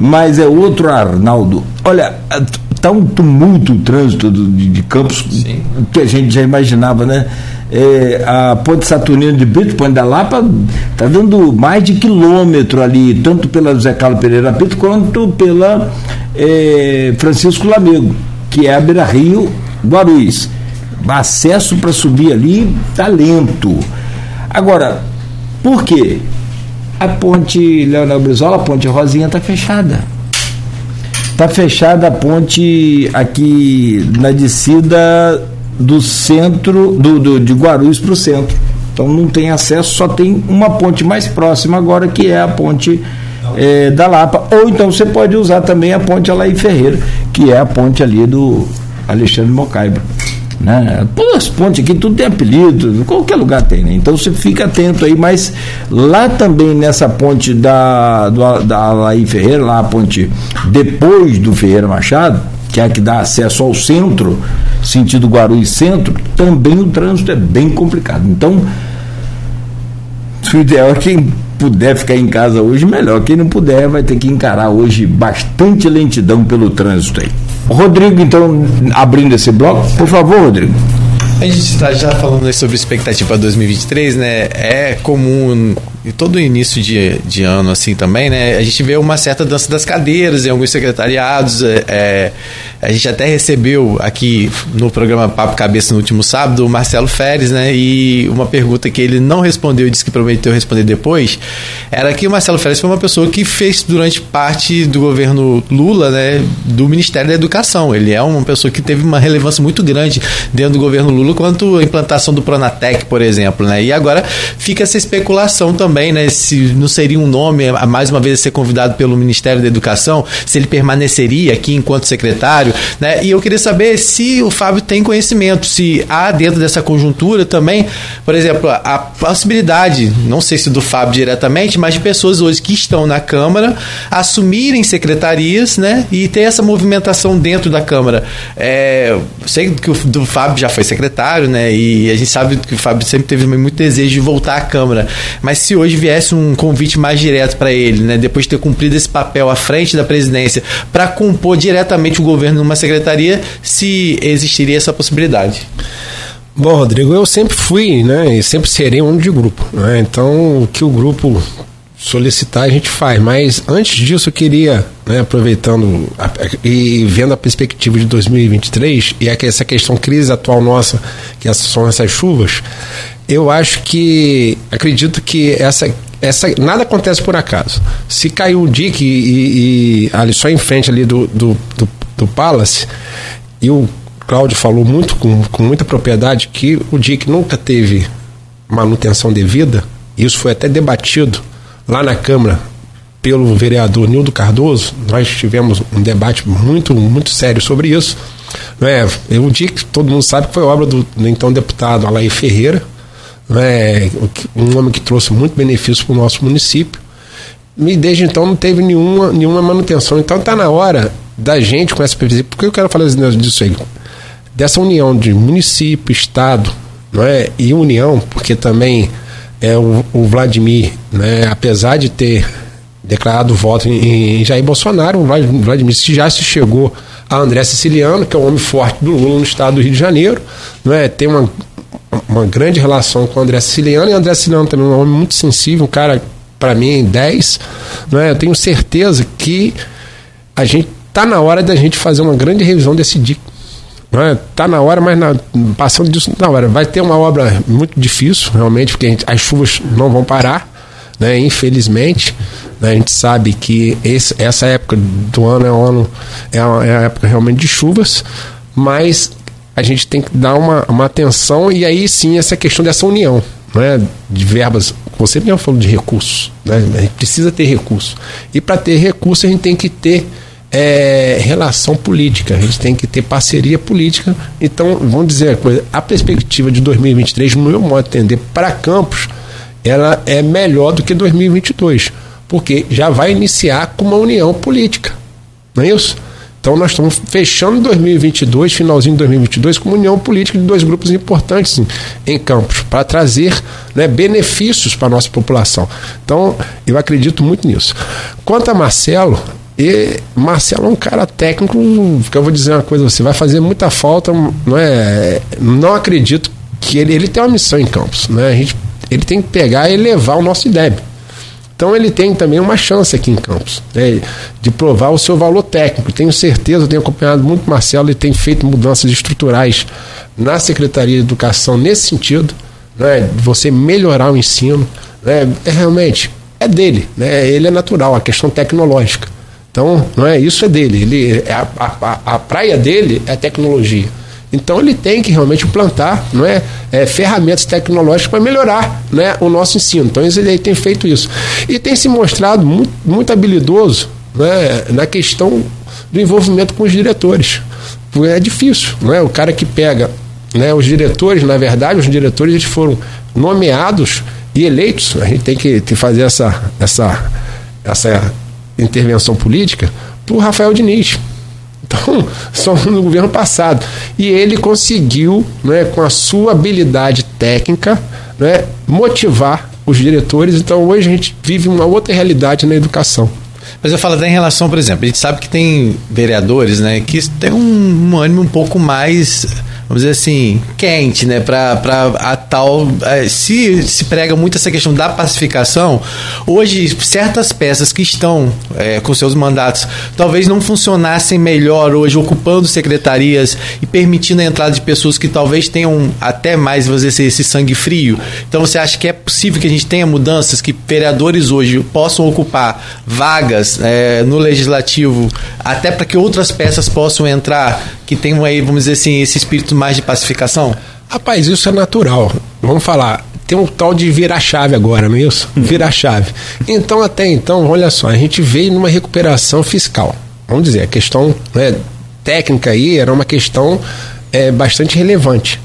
Mas é outro Arnaldo. Olha, tá um tumulto o trânsito de, de Campos Sim. que a gente já imaginava, né? É, a Ponte Saturnino de Brito, Ponte da Lapa, está dando mais de quilômetro ali, tanto pela José Carlos Pereira Pinto quanto pela é, Francisco Lamego, que é a Beira Rio Guarulhos. Acesso para subir ali está lento. Agora, por quê? A ponte Leonel Brizola, a ponte Rosinha está fechada. Está fechada a ponte aqui na descida do centro, do, do de Guarulhos para o centro. Então não tem acesso, só tem uma ponte mais próxima agora, que é a ponte é, da Lapa. Ou então você pode usar também a ponte Alaí Ferreira, que é a ponte ali do Alexandre Mocaiba. Né? As pontes aqui tudo tem apelido, qualquer lugar tem, né? Então você fica atento aí, mas lá também nessa ponte da, do, da Alaí Ferreira, lá a ponte depois do Ferreira Machado, que é a que dá acesso ao centro, sentido Guarulhos Centro, também o trânsito é bem complicado. Então, o ideal é quem puder ficar em casa hoje, melhor. Quem não puder, vai ter que encarar hoje bastante lentidão pelo trânsito aí. Rodrigo, então, abrindo esse bloco, por favor, Rodrigo. A gente está já falando sobre expectativa 2023, né? É comum e todo início de, de ano assim também, né? A gente vê uma certa dança das cadeiras em alguns secretariados. É, é, a gente até recebeu aqui no programa Papo Cabeça no último sábado o Marcelo Feres, né? E uma pergunta que ele não respondeu e disse que prometeu responder depois era que o Marcelo Feres foi uma pessoa que fez durante parte do governo Lula, né? Do Ministério da Educação. Ele é uma pessoa que teve uma relevância muito grande dentro do governo Lula quanto a implantação do Pronatec, por exemplo, né? E agora fica essa especulação também também, né? Se não seria um nome, mais uma vez, ser convidado pelo Ministério da Educação, se ele permaneceria aqui enquanto secretário, né? E eu queria saber se o Fábio tem conhecimento, se há dentro dessa conjuntura também, por exemplo, a possibilidade, não sei se do Fábio diretamente, mas de pessoas hoje que estão na Câmara assumirem secretarias, né? E ter essa movimentação dentro da Câmara. É, sei que o do Fábio já foi secretário, né? E a gente sabe que o Fábio sempre teve muito desejo de voltar à Câmara. Mas se hoje viesse um convite mais direto para ele, né, depois de ter cumprido esse papel à frente da presidência, para compor diretamente o governo numa secretaria, se existiria essa possibilidade. Bom, Rodrigo, eu sempre fui, né, e sempre serei um de grupo, né, então o que o grupo solicitar a gente faz, mas antes disso eu queria, né, aproveitando a, e vendo a perspectiva de 2023 e essa questão crise atual nossa, que são essas chuvas, eu acho que acredito que essa essa nada acontece por acaso. Se caiu o Dick e, e, e ali só em frente ali do, do, do, do Palace e o Cláudio falou muito com, com muita propriedade que o Dick nunca teve manutenção devida. Isso foi até debatido lá na Câmara pelo vereador Nildo Cardoso. Nós tivemos um debate muito muito sério sobre isso. Não é, o Dick todo mundo sabe que foi obra do, do então deputado Alain Ferreira né, um homem que trouxe muito benefício para o nosso município. E desde então não teve nenhuma, nenhuma manutenção. Então está na hora da gente com essa previsão. Por que eu quero falar disso aí? Dessa união de município, estado não é? e união, porque também é o, o Vladimir, né, apesar de ter declarado voto em, em Jair Bolsonaro, o Vladimir já se chegou a André Siciliano, que é um homem forte do Lula no estado do Rio de Janeiro, não é? tem uma uma grande relação com o André Siciliano, e o André Siciliano também é um homem muito sensível, um cara, para mim, 10. Não é? Eu tenho certeza que a gente tá na hora da gente fazer uma grande revisão desse DIC. Não é? Tá na hora, mas na, passando disso na hora. Vai ter uma obra muito difícil, realmente, porque gente, as chuvas não vão parar, né? infelizmente. Né? A gente sabe que esse, essa época do ano é, um ano, é, uma, é a época realmente de chuvas, mas a gente tem que dar uma, uma atenção e aí sim essa questão dessa união né, de verbas. Você mesmo falou de recursos, né? A gente precisa ter recurso. E para ter recurso a gente tem que ter é, relação política, a gente tem que ter parceria política. Então, vamos dizer a coisa, a perspectiva de 2023, no meu modo de entender, para Campos, ela é melhor do que 2022, porque já vai iniciar com uma união política, não é isso? Então nós estamos fechando 2022, finalzinho de 2022, com união política de dois grupos importantes em, em Campos, para trazer né, benefícios para a nossa população. Então eu acredito muito nisso. Quanto a Marcelo, e Marcelo é um cara técnico, que eu vou dizer uma coisa, você vai fazer muita falta, não é? Não acredito que ele, ele tem uma missão em Campos, né? A gente, ele tem que pegar e levar o nosso IDEB. Então ele tem também uma chance aqui em Campos né, de provar o seu valor técnico. Tenho certeza, tenho acompanhado muito Marcelo, ele tem feito mudanças estruturais na Secretaria de Educação nesse sentido, né, você melhorar o ensino. Né, é realmente é dele, né, ele é natural, a questão tecnológica. Então, não é isso é dele. Ele, é a, a, a praia dele é tecnologia. Então ele tem que realmente implantar não é, é ferramentas tecnológicas para melhorar né, o nosso ensino. Então ele tem feito isso. E tem se mostrado muito, muito habilidoso né, na questão do envolvimento com os diretores. Porque é difícil, não é? O cara que pega né, os diretores, na verdade, os diretores eles foram nomeados e eleitos. A gente tem que, que fazer essa, essa, essa intervenção política por Rafael Diniz. Então, só no governo passado. E ele conseguiu, né, com a sua habilidade técnica, né, motivar os diretores. Então, hoje a gente vive uma outra realidade na educação. Mas eu falo até em relação, por exemplo, a gente sabe que tem vereadores né, que tem um, um ânimo um pouco mais vamos dizer assim, quente, né? Para a tal. É, se, se prega muito essa questão da pacificação, hoje certas peças que estão é, com seus mandatos talvez não funcionassem melhor hoje, ocupando secretarias e permitindo a entrada de pessoas que talvez tenham até mais, vamos dizer assim, esse sangue frio. Então você acha que é possível que a gente tenha mudanças, que vereadores hoje possam ocupar vagas é, no legislativo, até para que outras peças possam entrar, que tenham aí, vamos dizer assim, esse espírito mais de pacificação? Rapaz, isso é natural. Vamos falar. Tem um tal de virar chave agora, não é isso? Virar chave. Então, até então, olha só, a gente veio numa recuperação fiscal. Vamos dizer, a questão né, técnica aí era uma questão é, bastante relevante.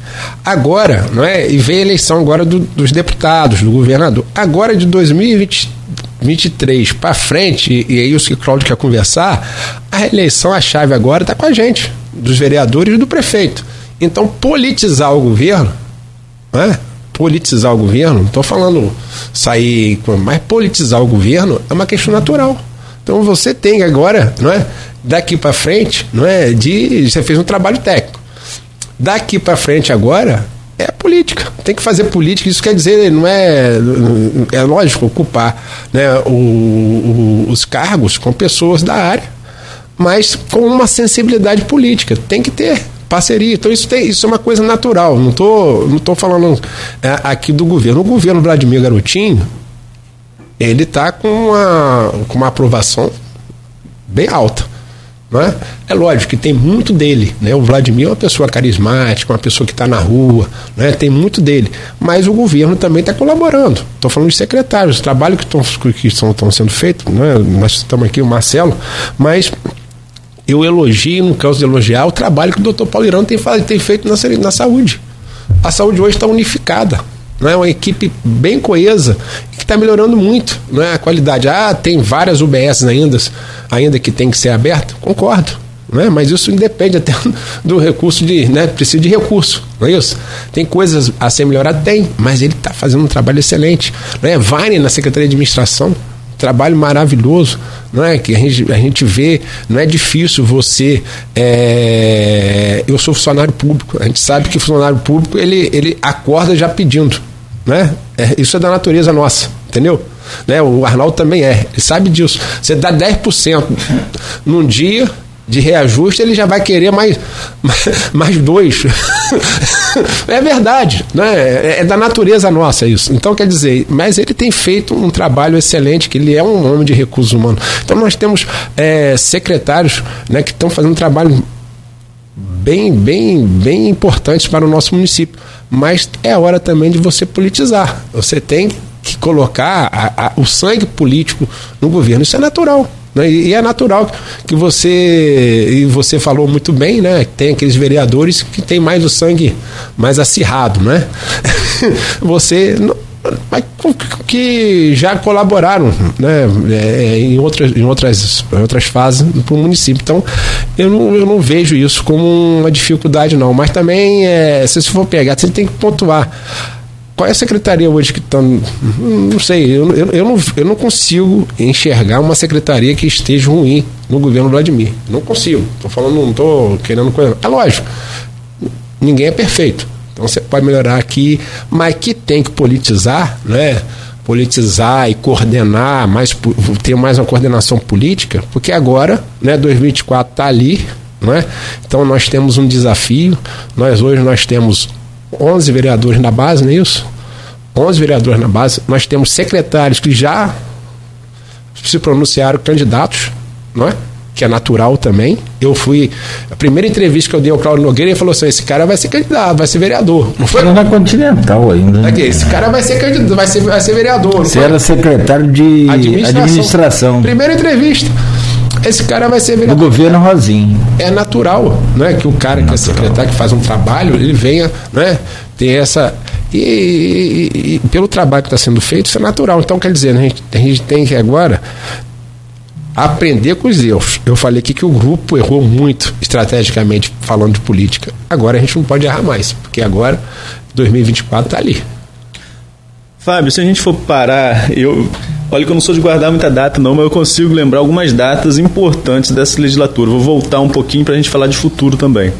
Agora, não é? E veio a eleição agora do, dos deputados, do governador. Agora de 2023 para frente, e, e aí o que o Cláudio quer conversar, a eleição, a chave agora está com a gente, dos vereadores e do prefeito. Então, politizar o governo, né? politizar o governo, não estou falando sair, mas politizar o governo é uma questão natural. Então você tem agora, não é? Daqui para frente, não é? De você fez um trabalho técnico. Daqui para frente agora é política. Tem que fazer política. Isso quer dizer, não é é lógico ocupar, né? O, o, os cargos com pessoas da área, mas com uma sensibilidade política. Tem que ter parceria. Então isso, tem, isso é uma coisa natural. Não estou não tô falando é, aqui do governo. O governo Vladimir Garotinho, ele está com uma, com uma aprovação bem alta. Não é? lógico que tem muito dele. Né? O Vladimir é uma pessoa carismática, uma pessoa que está na rua, né? tem muito dele. Mas o governo também está colaborando. Estou falando de secretários, o trabalho que estão que sendo feitos, né? nós estamos aqui, o Marcelo, mas eu elogio, no caso de elogiar, o trabalho que o doutor Paulo Irão tem, tem feito na, na saúde. A saúde hoje está unificada. Não é uma equipe bem coesa que está melhorando muito não é a qualidade. Ah, tem várias UBS ainda, ainda que tem que ser aberta. Concordo. Não é? Mas isso independe até [laughs] do recurso de. Né? Precisa de recurso, não é isso? Tem coisas a ser melhoradas? Tem, mas ele está fazendo um trabalho excelente. Não é? Vine na Secretaria de Administração trabalho maravilhoso, não é? Que a gente, a gente vê, não é difícil você. É... Eu sou funcionário público, a gente sabe que funcionário público ele, ele acorda já pedindo, né? É, isso é da natureza nossa, entendeu? Né? O Arnaldo também é, ele sabe disso. Você dá 10% num dia, de reajuste, ele já vai querer mais, [laughs] mais dois. [laughs] é verdade, né? É, é da natureza nossa isso. Então, quer dizer, mas ele tem feito um trabalho excelente, que ele é um homem de recursos humanos. Então, nós temos é, secretários né, que estão fazendo um trabalho bem, bem, bem importantes para o nosso município. Mas é hora também de você politizar. Você tem que colocar a, a, o sangue político no governo. Isso é natural. Né? E, é natural que você, e você falou muito bem, né? Tem aqueles vereadores que tem mais o sangue mais acirrado, né? [laughs] você que já colaboraram né, é, em, outras, em, outras, em outras fases para o município. Então, eu não, eu não vejo isso como uma dificuldade, não. Mas também, é, se você for pegar, você tem que pontuar. Qual é a secretaria hoje que está. Não sei, eu, eu, eu, não, eu não consigo enxergar uma secretaria que esteja ruim no governo Vladimir. Não consigo. Estou falando, não estou querendo coisa. É lógico, ninguém é perfeito. Então você pode melhorar aqui, mas que tem que politizar, né? politizar e coordenar, mais, ter mais uma coordenação política, porque agora, né, 2024 está ali, não é? Então nós temos um desafio, nós hoje nós temos 11 vereadores na base, não é isso? 11 vereadores na base. Nós temos secretários que já se pronunciaram candidatos, não é? Que é natural também. Eu fui. A primeira entrevista que eu dei ao Claudio Nogueira, ele falou assim: esse cara vai ser candidato, vai ser vereador. Não foi? na Continental ainda. Aqui, esse cara vai ser candidato, vai ser, vai ser vereador. Você era secretário de administração. administração. Primeira entrevista esse cara vai ser vereador. Do governo Rosinho. É natural, não é? Que o cara é que é secretário, que faz um trabalho, ele venha, né? Ter essa. E, e, e pelo trabalho que está sendo feito, isso é natural. Então, quer dizer, a gente, a gente tem que agora aprender com os erros. Eu falei aqui que o grupo errou muito estrategicamente falando de política. Agora a gente não pode errar mais, porque agora 2024 está ali. Fábio, se a gente for parar, eu Olha que eu não sou de guardar muita data, não, mas eu consigo lembrar algumas datas importantes dessa legislatura. Vou voltar um pouquinho para a gente falar de futuro também.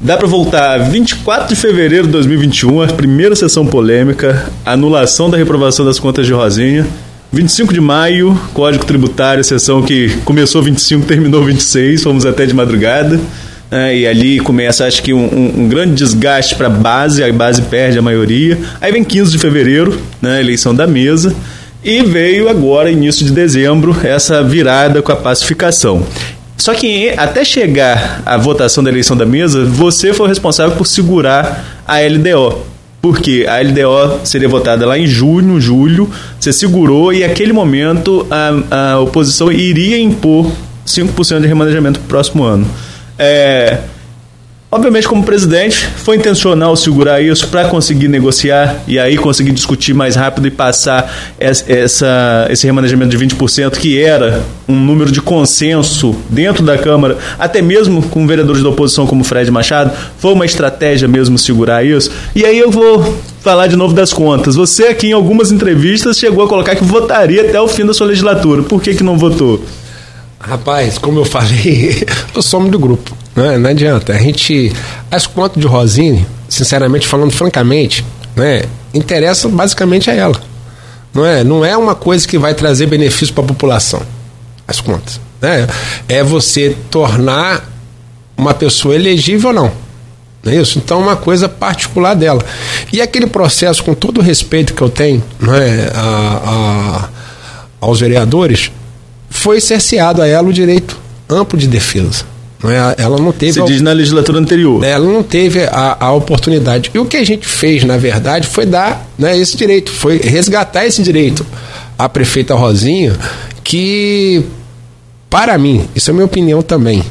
Dá para voltar 24 de fevereiro de 2021, a primeira sessão polêmica, anulação da reprovação das contas de Rosinha. 25 de maio, Código Tributário, sessão que começou 25, terminou 26, fomos até de madrugada. Né, e ali começa, acho que, um, um, um grande desgaste para a base, a base perde a maioria. Aí vem 15 de fevereiro, né, eleição da mesa. E veio agora, início de dezembro, essa virada com a pacificação. Só que até chegar à votação da eleição da mesa, você foi responsável por segurar a LDO. Porque a LDO seria votada lá em junho, julho, você segurou e naquele momento a, a oposição iria impor 5% de remanejamento para o próximo ano. É, Obviamente, como presidente, foi intencional segurar isso para conseguir negociar e aí conseguir discutir mais rápido e passar essa, esse remanejamento de 20%, que era um número de consenso dentro da Câmara, até mesmo com vereadores da oposição como Fred Machado. Foi uma estratégia mesmo segurar isso. E aí eu vou falar de novo das contas. Você aqui em algumas entrevistas chegou a colocar que votaria até o fim da sua legislatura. Por que, que não votou? Rapaz, como eu falei, [laughs] eu somos do grupo. Né? Não adianta. A gente. As contas de Rosine, sinceramente falando francamente, né, interessa basicamente a ela. Não é, não é uma coisa que vai trazer benefício para a população. As contas. Né? É você tornar uma pessoa elegível ou não. Não é isso? Então é uma coisa particular dela. E aquele processo, com todo o respeito que eu tenho né, a, a, aos vereadores, foi cerceado a ela o direito amplo de defesa. É, ela não teve. Você diz na legislatura anterior. Ela não teve a, a, oportunidade. E o que a gente fez, na verdade, foi dar né, esse direito, foi resgatar esse direito à prefeita Rosinha, que, para mim, isso é minha opinião também.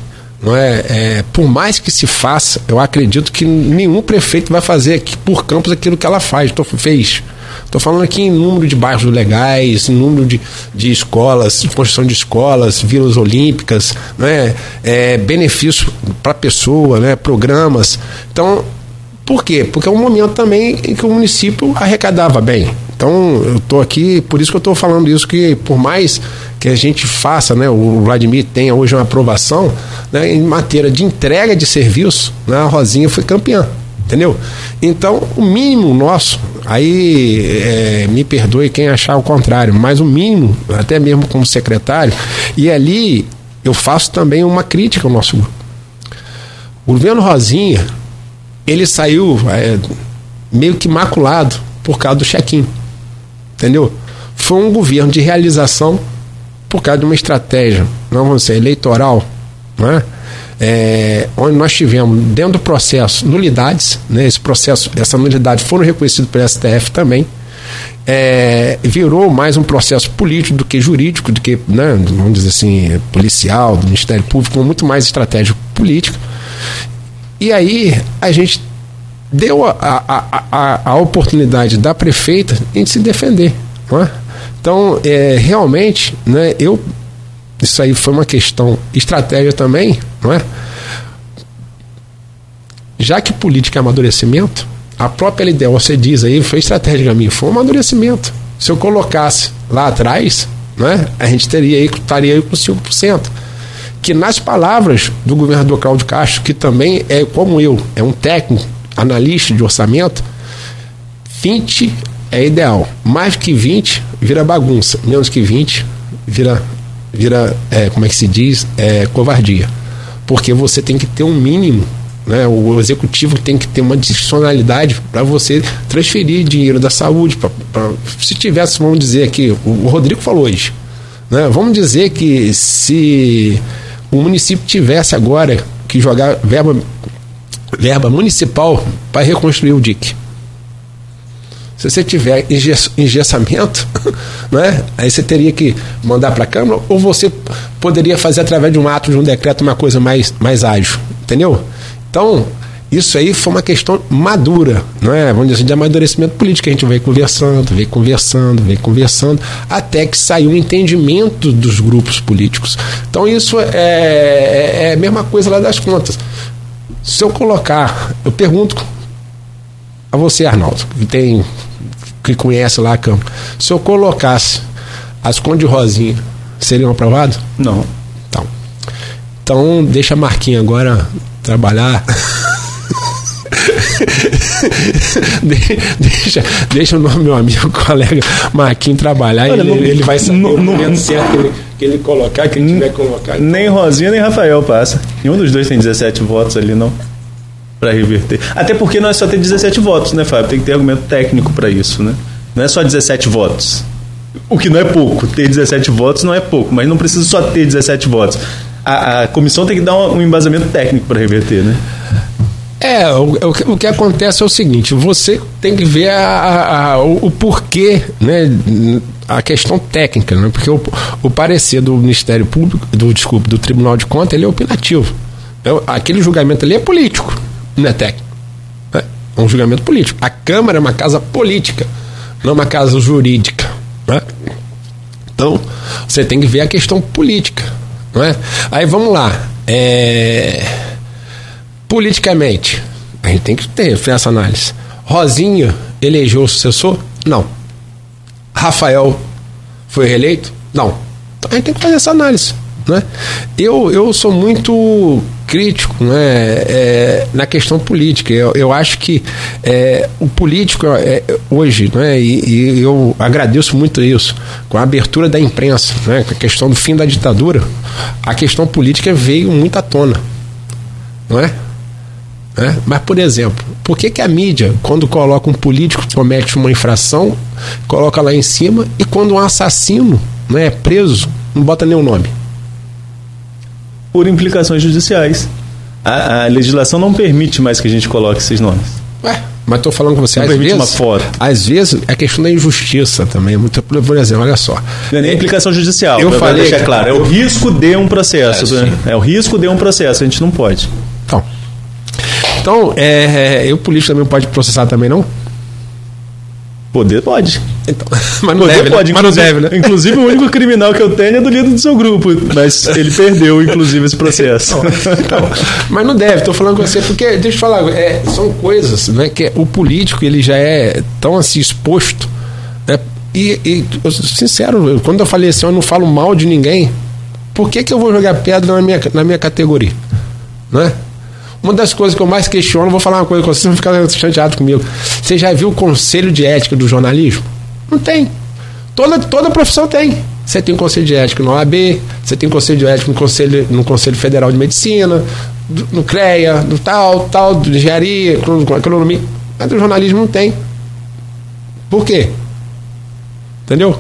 Não é, é, por mais que se faça, eu acredito que nenhum prefeito vai fazer aqui por Campos aquilo que ela faz, então, fez. Estou falando aqui em número de bairros legais, número de, de escolas, construção de escolas, vilas olímpicas, né? É, benefício para a pessoa, né? programas. Então, por quê? Porque é um momento também em que o município arrecadava bem. Então, eu estou aqui, por isso que eu estou falando isso, que por mais que a gente faça, né, o Vladimir tenha hoje uma aprovação, né, em matéria de entrega de serviço, né, a Rosinha foi campeã entendeu? Então, o mínimo nosso, aí é, me perdoe quem achar o contrário, mas o mínimo, até mesmo como secretário, e ali eu faço também uma crítica ao nosso grupo. O governo Rosinha, ele saiu é, meio que maculado por causa do check-in, entendeu? Foi um governo de realização por causa de uma estratégia, não vamos dizer, eleitoral, não é? onde nós tivemos dentro do processo nulidades, né, esse processo, essa nulidade foram reconhecidas pelo STF também, é, virou mais um processo político do que jurídico, do que, né, vamos dizer assim, policial, do Ministério Público, muito mais estratégico político. E aí a gente deu a, a, a, a oportunidade da prefeita em se defender. É? Então, é, realmente, né, eu isso aí foi uma questão estratégia também, não é? Já que política é amadurecimento, a própria LDO, você diz aí, foi estratégia minha, foi um amadurecimento. Se eu colocasse lá atrás, né, a gente teria aí, estaria aí com 5%. Que nas palavras do governador Cláudio Castro, que também é como eu, é um técnico, analista de orçamento, 20 é ideal. Mais que 20 vira bagunça, menos que 20 vira vira, é, como é que se diz, é, covardia. Porque você tem que ter um mínimo, né? o executivo tem que ter uma discricionalidade para você transferir dinheiro da saúde. Pra, pra, se tivesse, vamos dizer aqui, o, Rodrigo falou hoje, né? vamos dizer que se o município tivesse agora que jogar verba, verba municipal para reconstruir o DIC se você tiver engessamento, [laughs] né, aí você teria que mandar para a Câmara, ou você poderia fazer através de um ato, de um decreto, uma coisa mais, mais ágil. Entendeu? Então, isso aí foi uma questão madura, não é? Vamos dizer assim, de amadurecimento político. A gente veio conversando, veio conversando, veio conversando, até que saiu um entendimento dos grupos políticos. Então, isso é, é, é a mesma coisa lá das contas. Se eu colocar, eu pergunto a você, Arnaldo, que tem que conhece lá a Câmara, se eu colocasse as Conde Rosinha, seriam aprovados? Não. Então, então deixa a Marquinha agora trabalhar. [laughs] [laughs] deixa, deixa o meu amigo, [laughs] colega Marquinhos trabalhar Olha, ele, ele vai saber no, o momento certo que ele, que ele colocar, que ele tiver colocar. Nem Rosinha nem Rafael passa. Nenhum dos dois tem 17 votos ali, não para reverter. Até porque não é só ter 17 votos, né, Fábio? Tem que ter argumento técnico para isso, né? Não é só 17 votos. O que não é pouco. Ter 17 votos não é pouco, mas não precisa só ter 17 votos. A, a comissão tem que dar um, um embasamento técnico para reverter, né? É, o, o, que acontece é o seguinte: você tem que ver a, a, o, o, porquê, né? A questão técnica, né? Porque o, o parecer do Ministério Público, do desculpe, do Tribunal de Contas, ele é opinativo. Então, aquele julgamento ali é político não é técnico. É um julgamento político. A Câmara é uma casa política, não é uma casa jurídica. Né? Então, você tem que ver a questão política. Não é? Aí vamos lá. É... Politicamente, a gente tem que ter essa análise. Rosinha elegeu o sucessor? Não. Rafael foi reeleito? Não. Então a gente tem que fazer essa análise. Né? Eu, eu sou muito crítico né, é, na questão política. Eu, eu acho que é, o político é, hoje, né, e, e, eu agradeço muito isso, com a abertura da imprensa, né, com a questão do fim da ditadura, a questão política veio muito à tona. Não é? É? Mas, por exemplo, por que, que a mídia, quando coloca um político que comete uma infração, coloca lá em cima, e quando um assassino né, é preso, não bota nenhum nome? por implicações judiciais. A, a, legislação não permite mais que a gente coloque esses nomes. Ué, mas estou falando com você, não às permite vezes, uma foto. Às vezes é questão da injustiça também. Muito, por exemplo, olha só. Não é nem implicação judicial, eu falei deixar claro. É o risco de um processo. É, né? é o risco de um processo, a gente não pode. Então, então é, é, o político também pode processar também, não? Poder pode. Então, [laughs] mas não Poder deve, né? pode, né? mas não deve, né? Inclusive, o único criminal que eu tenho é do líder do seu grupo. Mas ele perdeu, inclusive, esse processo. Então, mas não deve, estou falando com você, porque, deixa eu falar, é, são coisas, né? Que o político ele já é tão assim exposto. Né? E, e eu, sincero, quando eu falei assim, eu não falo mal de ninguém, por que, que eu vou jogar pedra na minha, na minha categoria? Né? Uma das coisas que eu mais questiono, vou falar uma coisa com vocês, não ficar chateado comigo. Você já viu o conselho de ética do jornalismo? Não tem. Toda, toda profissão tem. Você tem conselho de ética no OAB, você tem conselho de ética no Conselho, no conselho Federal de Medicina, no CREA, no tal, tal, de engenharia, economia. Mas do jornalismo não tem. Por quê? Entendeu?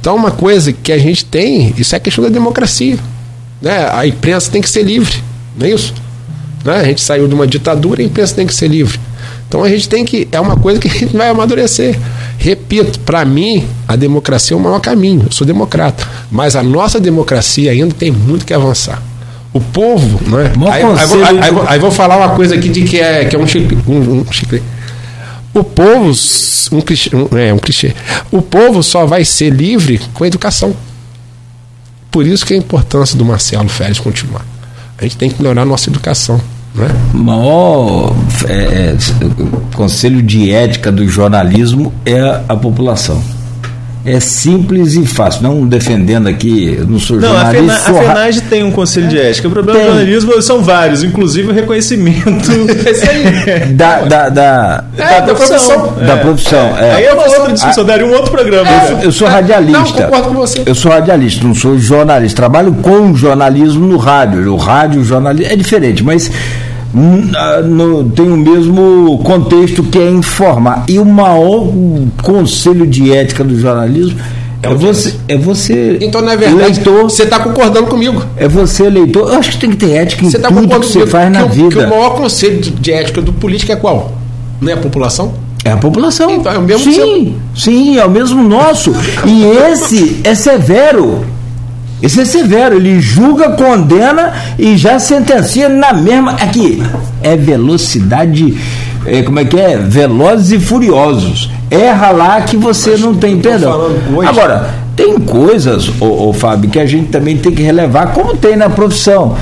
Então, uma coisa que a gente tem, isso é questão da democracia. Né? A imprensa tem que ser livre. não é isso? Né? A gente saiu de uma ditadura e a imprensa tem que ser livre. Então a gente tem que. É uma coisa que a gente vai amadurecer. Repito, para mim, a democracia é o maior caminho. Eu sou democrata. Mas a nossa democracia ainda tem muito que avançar. O povo, não é? Aí, aí, aí, aí, aí, vou falar uma coisa aqui de que é, que é um, chicle, um, um chicle. O povo, um clichê, um, é um clichê. O povo só vai ser livre com educação. Por isso que a importância do Marcelo Félix continuar. A gente tem que melhorar a nossa educação. Né? O maior é, é, conselho de ética do jornalismo é a população. É simples e fácil. Não defendendo aqui, não sou não, jornalista. A, Fena, a FENAGE tem um conselho de ética. O problema tem. do jornalismo são vários, inclusive o reconhecimento [laughs] da, da, da, é, da, profissão. Da é. profissão. É. Aí é uma outra discussão, daria um outro programa. Eu, eu, sou radialista. Não, concordo com você. Eu sou radialista, não sou jornalista. Trabalho com jornalismo no rádio. O rádio, o jornalismo é diferente, mas no, tem o mesmo contexto que é informar. E o maior conselho de ética do jornalismo é, é você, é você. Então, na é verdade, leitor, você está concordando comigo. É você, leitor. Eu acho que tem que ter ética em você tá tudo que você faz na que, vida. Que o maior conselho de ética do político é qual? Não é a população? É a população. Então, é o mesmo sim, seu... sim, é o mesmo nosso. e [laughs] esse é severo. Esse é severo, ele julga, condena e já sentencia na mesma. Aqui, é velocidade, é, como é que é? Velozes e furiosos. Erra lá que você não tem perdão. Agora, tem coisas, ô, ô, Fábio, que a gente também tem que relevar, como tem na profissão.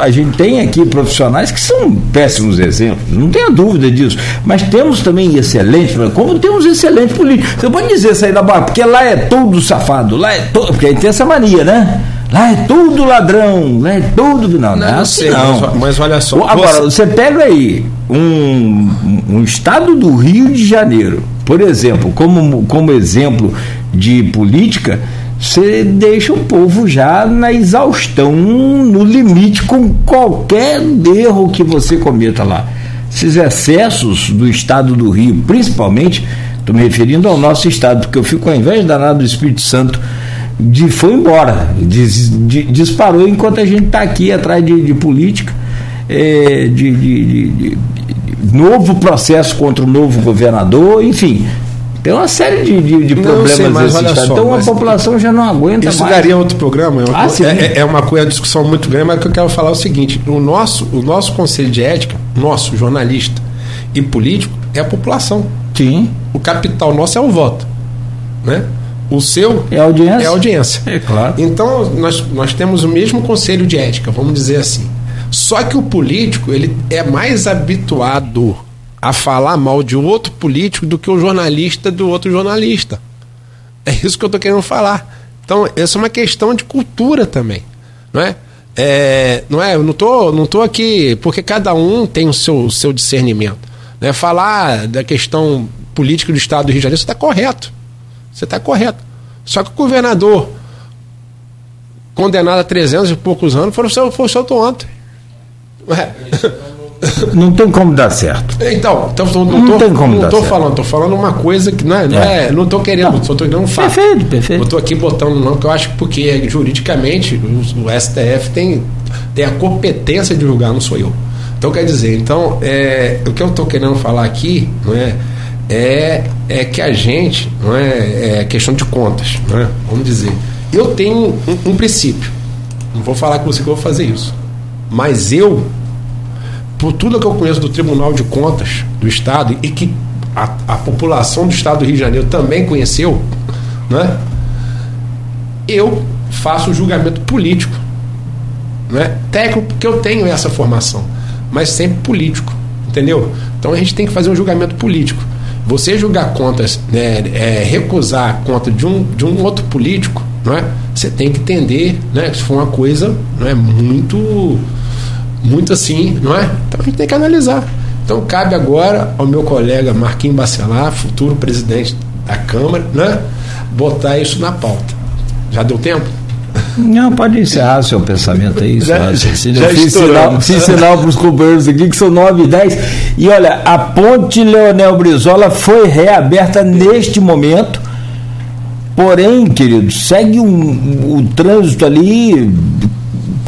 A gente tem aqui profissionais que são péssimos exemplos, não tenha dúvida disso. Mas temos também excelentes, como temos excelentes políticos. Você pode dizer isso aí da barra, porque lá é todo safado, lá é todo. Porque aí tem essa mania, né? Lá é tudo ladrão, lá é tudo. Não, não, não, é assim, sei, não. Mas, mas, olha só. Agora, você, você pega aí um, um estado do Rio de Janeiro, por exemplo, como, como exemplo de política, você deixa o povo já na exaustão, no limite, com qualquer erro que você cometa lá. Esses excessos do estado do Rio, principalmente, estou me referindo ao nosso estado, porque eu fico ao invés danado do Espírito Santo de, foi embora, de, disparou enquanto a gente está aqui atrás de, de política, é, de, de, novo processo contra o novo governador, enfim. Tem uma série de, de, de problemas sei, mas olha só, Então a população já não aguenta isso mais. Isso daria outro programa. É uma, ah, é, é, uma coisa, uma discussão muito grande, mas o que eu quero falar é o seguinte: o nosso, o nosso conselho de ética, nosso jornalista e político, é a população. Sim. O capital nosso é o voto. Né? O seu é audiência. É audiência. É claro. Então, nós, nós temos o mesmo conselho de ética, vamos dizer assim. Só que o político, ele é mais habituado a falar mal de outro político do que o jornalista do outro jornalista. É isso que eu estou querendo falar. Então, essa é uma questão de cultura também, não é? é não é? Eu não tô, não tô aqui porque cada um tem o seu, o seu discernimento. Né? Falar da questão política do Estado do Rio de Janeiro, está correto. Você está correto. Só que o governador condenado a 300 e poucos anos foi, foi solto ontem. Ué. [laughs] Não tem como dar certo. Então, então não, não, tô, tem como não dar tô certo. falando, tô falando uma coisa que não é, não, é. é não tô querendo, não. só tô querendo um fato. Perfeito, perfeito. Eu tô aqui botando não, que eu acho que porque juridicamente o, o, STF tem, tem a competência de julgar, não sou eu. Então quer dizer, então é, o que eu tô querendo falar aqui, não é? é, é que a gente, não é, é questão de contas, não é? vamos dizer. Eu tenho um, um princípio, não vou falar com você que eu vou fazer isso, mas eu, por tudo que eu conheço do Tribunal de Contas do Estado e que a, a população do Estado do Rio de Janeiro também conheceu, né? eu faço o julgamento político. Né? Técnico, porque eu tenho essa formação, mas sempre político, entendeu? Então a gente tem que fazer um julgamento político. Você julgar contas, né, é, recusar a conta de um, de um outro político, não é? você tem que entender né, que isso foi uma coisa não é, muito, muito assim, não é? Então a gente tem que analisar. Então cabe agora ao meu colega Marquinhos Bacelar, futuro presidente da Câmara, né, botar isso na pauta. Já deu tempo? Não, pode encerrar seu pensamento aí. Já, se, já fiz sinal, fiz sinal para os companheiros aqui que são 9 e 10. E olha, a ponte Leonel Brizola foi reaberta neste momento. Porém, querido, segue um, o trânsito ali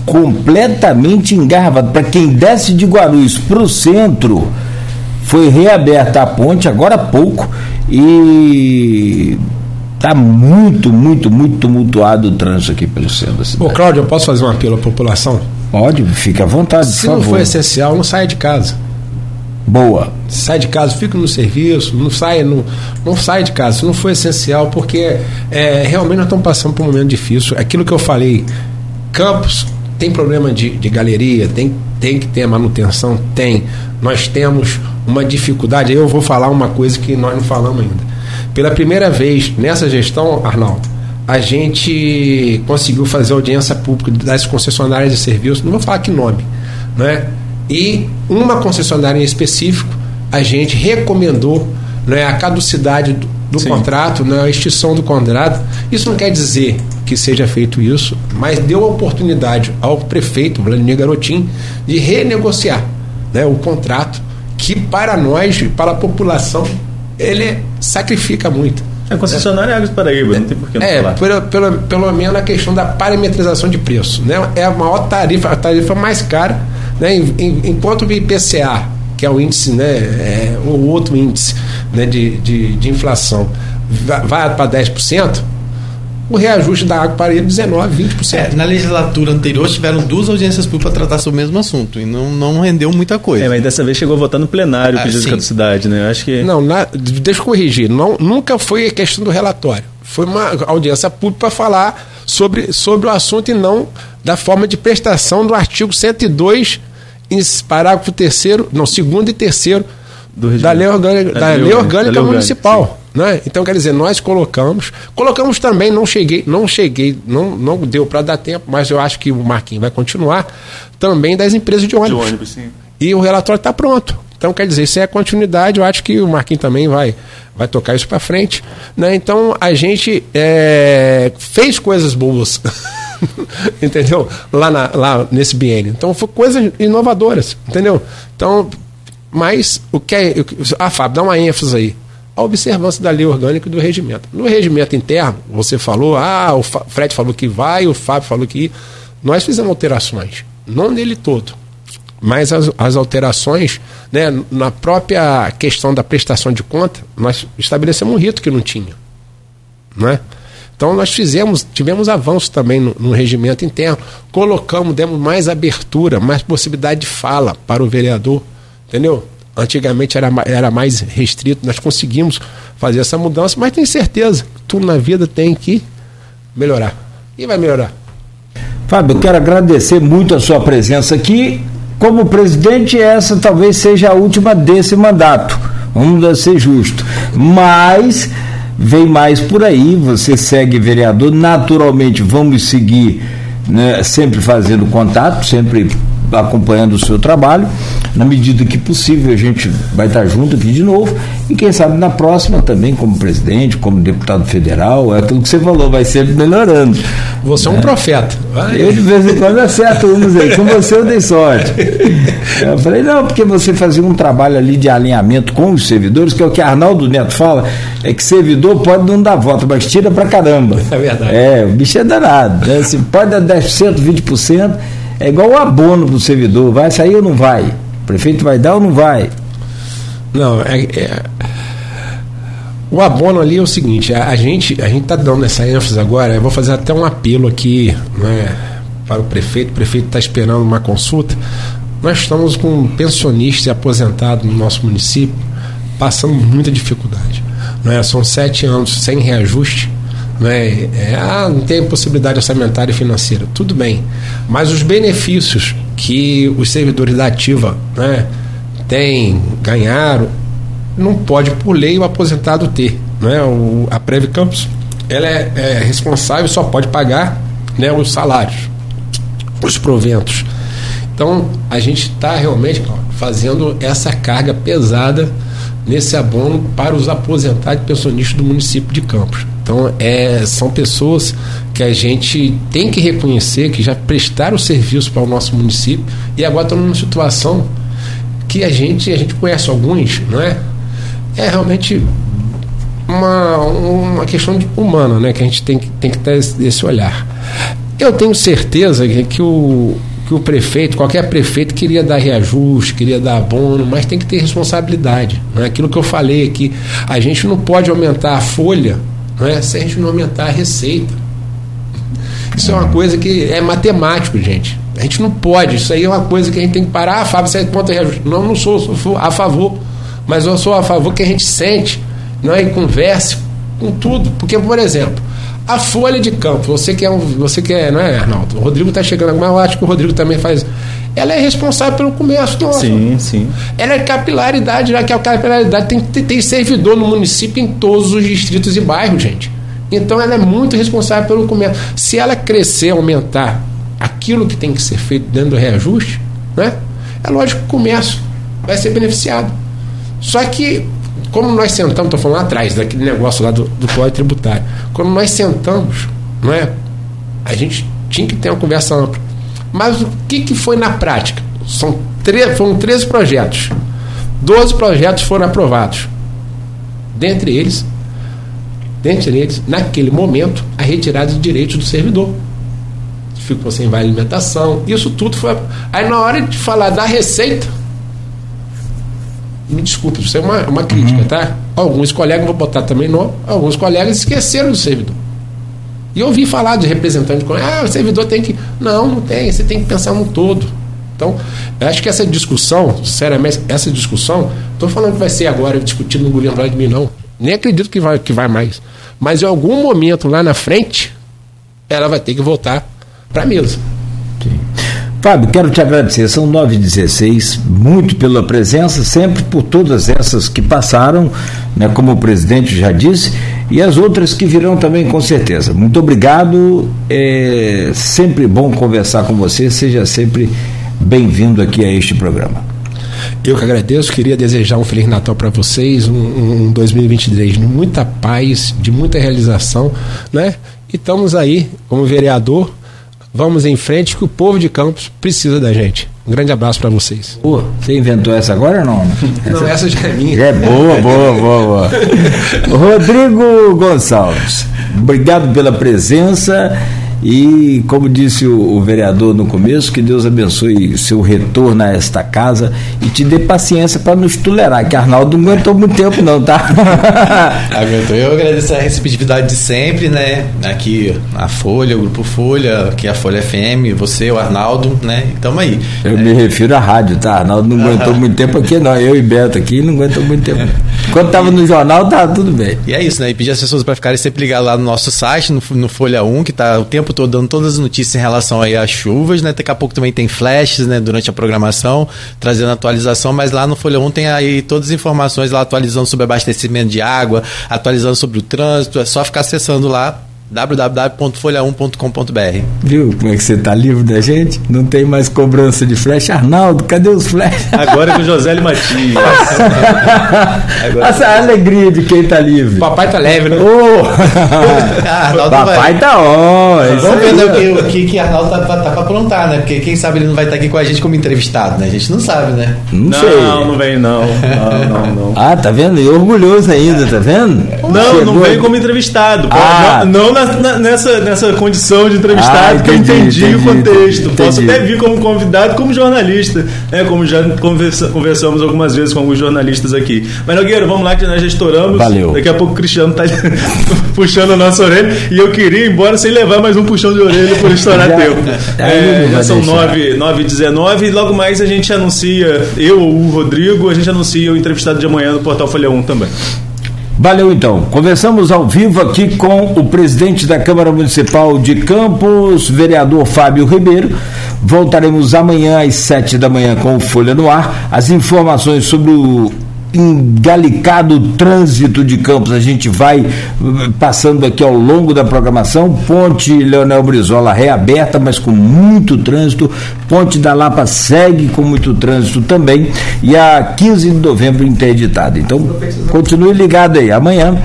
completamente engarrafado. Para quem desce de Guarulhos para o centro, foi reaberta a ponte agora há pouco e Está muito, muito, muito tumultuado o trânsito aqui pelo centro da cidade. Ô, Cláudio, eu posso fazer um apelo à população? Pode, fica à vontade, Se não for essencial, não saia de casa. Boa. Sai de casa, fica no serviço, não saia, não, não sai de casa, se não for essencial, porque é, realmente nós estamos passando por um momento difícil. Aquilo que eu falei, Campos tem problema de, de galeria, tem, tem que ter manutenção? Tem. Nós temos uma dificuldade, eu vou falar uma coisa que nós não falamos ainda. Pela primeira vez nessa gestão, Arnaldo, a gente conseguiu fazer audiência pública das concessionárias de serviços, não vou falar que nome, né? E uma concessionária em específico, a gente recomendou né, a caducidade do, do contrato, né, a extinção do contrato. Isso não quer dizer que seja feito isso, mas deu a oportunidade ao prefeito, Vladimir Garotin, de renegociar né, o contrato, que para nós, para a população, ele sacrifica muito. A concessionária é Águas Paraíba, não tem por que não é, falar. Pelo, pelo, pelo menos a questão da parametrização de preço. Né? É a maior tarifa, a tarifa mais cara, né? enquanto o IPCA, que é o índice, né? É, o outro índice né? de, de, de inflação, vai para 10%, o reajuste da água para ele 19, 20%. É, na legislatura anterior tiveram duas audiências públicas para tratar sobre o mesmo assunto e não, não rendeu muita coisa. É, mas dessa vez chegou a votar no plenário o ah, pedido de caducidade, né? Eu acho que. Não, na, deixa eu corrigir. Não, nunca foi a questão do relatório. Foi uma audiência pública para falar sobre, sobre o assunto e não da forma de prestação do artigo 102, parágrafo terceiro, não, segundo e terceiro da lei orgânica, da, da lei orgânica, da lei municipal. Né? Então, quer dizer, nós colocamos. Colocamos também, não cheguei, não cheguei, não, não deu para dar tempo, mas eu acho que o Marquinhos vai continuar também das empresas de ônibus. De ônibus. E o relatório está pronto. Então, quer dizer, isso é a continuidade, eu acho que o Marquinhos também vai, vai tocar isso para frente. Né? Então, a gente é, fez coisas boas. [laughs] [laughs] entendeu? Lá, na, lá nesse biênio. Então, foi coisas inovadoras, entendeu? Então, mas o que é. Ah, Fábio, dá uma ênfase aí a observância da lei orgânica e do regimento. No regimento interno, você falou, ah, o Fred falou que vai, o Fábio falou que. Nós fizemos alterações, não nele todo, mas as, as alterações, né, na própria questão da prestação de conta, nós estabelecemos um rito que não tinha. Né? Então nós fizemos, tivemos avanços também no, no regimento interno, colocamos, demos mais abertura, mais possibilidade de fala para o vereador, entendeu? Antigamente era, era mais restrito, nós conseguimos fazer essa mudança, mas tenho certeza tudo na vida tem que melhorar. E vai melhorar. Fábio, eu quero agradecer muito a sua presença aqui. Como presidente, essa talvez seja a última desse mandato. Vamos ser justo. Mas vem mais por aí, você segue vereador, naturalmente vamos seguir né, sempre fazendo contato, sempre acompanhando o seu trabalho. Na medida que possível, a gente vai estar junto aqui de novo. E quem sabe na próxima também, como presidente, como deputado federal, é aquilo que você falou, vai sempre melhorando. Você é um é. profeta. Vai. Eu de vez em quando acerto vamos dizer, com você eu dei sorte. [laughs] Eu falei, não, porque você fazia um trabalho ali de alinhamento com os servidores, que é o que Arnaldo Neto fala, é que servidor pode não dar voto, mas tira pra caramba. É verdade. É, o bicho é danado. Né? Se pode dar 10%, 20%. É igual o abono para o servidor, vai sair ou não vai? Prefeito vai dar ou não vai? Não, é, é o abono ali é o seguinte, a, a gente a gente está dando essa ênfase agora, eu vou fazer até um apelo aqui né, para o prefeito, o prefeito está esperando uma consulta. Nós estamos com um pensionista e aposentado no nosso município passando muita dificuldade. Né? São sete anos sem reajuste né? É, ah, não tem possibilidade orçamentária e financeira. Tudo bem. Mas os benefícios que os servidores da ativa né, têm, ganharam, não pode, por lei, o aposentado ter. Né? O, a Prev Campus ela é, é responsável, só pode pagar né, os salários, os proventos. Então, a gente está realmente fazendo essa carga pesada nesse abono para os aposentados e pensionistas do município de Campos. Então, é, são pessoas que a gente tem que reconhecer que já prestaram serviço para o nosso município e agora estão numa situação que a gente, a gente conhece alguns, não é? É realmente uma, uma questão humana, né? Que a gente tem, tem que ter esse olhar. Eu tenho certeza que, que o, que o prefeito, qualquer prefeito queria dar reajuste, queria dar abono, mas tem que ter responsabilidade. Não é aquilo que eu falei aqui. A gente não pode aumentar a folha é, se a gente não aumentar a receita. Isso é uma coisa que é matemático, gente. A gente não pode. Isso aí é uma coisa que a gente tem que parar. Ah, Fábio, você conta reajuste. Não, não sou, sou a favor. Mas eu sou a favor que a gente sente, não é? E converse com tudo. Porque, por exemplo, a folha de campo, você que é, um, você que é não é, Arnaldo? O Rodrigo está chegando, mas eu acho que o Rodrigo também faz. Ela é responsável pelo comércio nosso. Sim, sim. Ela é capilaridade, já que a capilaridade tem, tem, tem servidor no município em todos os distritos e bairros, gente. Então ela é muito responsável pelo comércio. Se ela crescer, aumentar aquilo que tem que ser feito dentro do reajuste, né? É lógico que o comércio vai ser beneficiado. Só que como nós sentamos, estou falando lá atrás, daquele negócio lá do, do código tributário, quando nós sentamos, não é? A gente tinha que ter uma conversa ampla. Mas o que, que foi na prática? São foram 13 projetos. 12 projetos foram aprovados. Dentre eles, dentre eles, naquele momento, a retirada de direitos do servidor. Ficou sem vale alimentação. Isso tudo foi. Aí na hora de falar da receita, me desculpe, isso é uma, uma crítica, uhum. tá? Alguns colegas, vou botar também não, alguns colegas esqueceram do servidor. E eu ouvi falar de representante, ah, o servidor tem que. Não, não tem, você tem que pensar no todo. Então, acho que essa discussão, seriamente, essa discussão, estou falando que vai ser agora discutido no governo de mim, não. Nem acredito que vai, que vai mais. Mas em algum momento lá na frente, ela vai ter que voltar para a mesa. Fábio, quero te agradecer. São 9h16, muito pela presença, sempre por todas essas que passaram, né, como o presidente já disse, e as outras que virão também, com certeza. Muito obrigado. É sempre bom conversar com você. Seja sempre bem-vindo aqui a este programa. Eu que agradeço, queria desejar um Feliz Natal para vocês, um, um 2023 de muita paz, de muita realização, né? E estamos aí, como vereador, Vamos em frente que o povo de Campos precisa da gente. Um grande abraço para vocês. Pô, você inventou essa agora ou não? Não, essa já é minha. É boa, boa, boa, boa. [laughs] Rodrigo Gonçalves, obrigado pela presença. E, como disse o, o, vereador no começo, que Deus abençoe seu retorno a esta casa e te dê paciência para nos tolerar, que Arnaldo não aguentou muito tempo, não, tá? [laughs] Aguentou. Eu agradeço a receptividade de sempre, né? Aqui a Folha, o Grupo Folha, aqui a Folha FM, você, o Arnaldo, né? Estamos aí. Eu é. me refiro à rádio, tá? Arnaldo não aguentou muito tempo aqui, não. Eu e Beto aqui não aguentou muito tempo. Quando estava no jornal, tá tudo bem. E é isso, né? E pedir as pessoas para ficarem sempre ligadas lá no nosso site, no, no Folha 1, que tá o tempo tempo todo dando todas as notícias em relação aí às chuvas, né? Daqui a pouco também tem flashes, né? Durante a programação, trazendo atualização, mas lá no Folha 1 tem aí todas as informações lá atualizando sobre abastecimento de água, atualizando sobre o trânsito, é só ficar acessando lá www.folha1.com.br. Viu como é que você está livre da gente? Não tem mais cobrança de flash. Arnaldo, cadê os flash? Agora é com José e Matias. [laughs] Essa é alegria de quem está livre. O papai tá leve, né? [laughs] Oh. papai vai... tá on. Vamos ver o que, que, que Arnaldo tá, tá, tá para aprontar, né? Porque quem sabe ele não vai estar tá aqui com a gente como entrevistado, né? A gente não sabe, né? Não, não sei. Não, não vem não. Não, não, não. Ah, tá vendo? E orgulhoso ainda, tá vendo? Não, Chegou... não vem como entrevistado. Ah. Não, não na, nessa, nessa condição de entrevistado, ah, entendi, que eu entendi, entendi o contexto. Entendi. Posso até vir como convidado, como jornalista, né? Como já conversa, conversamos algumas vezes com alguns jornalistas aqui. Mas, Nogueira, vamos lá que nós já estouramos. Valeu. Daqui a pouco o Cristiano tá [laughs] puxando a nossa orelha e eu queria ir embora sem levar mais um puxão de orelha por estourar já, tempo. É, já são 9 h 19 e logo mais a gente anuncia, eu ou o Rodrigo, a gente anuncia o entrevistado de amanhã no Portal Folha 1 também. Valeu então. Conversamos ao vivo aqui com o presidente da Câmara Municipal de Campos, vereador Fábio Ribeiro. Voltaremos amanhã às sete da manhã com Folha no Ar. As informações sobre o engalicado trânsito de Campos. A gente vai eh, passando aqui ao longo da programação. Ponte Leonel Brizola reaberta, mas com muito trânsito. Ponte da Lapa segue com muito trânsito também. E a 15 de novembro interditada. Então, continue ligado aí. Amanhã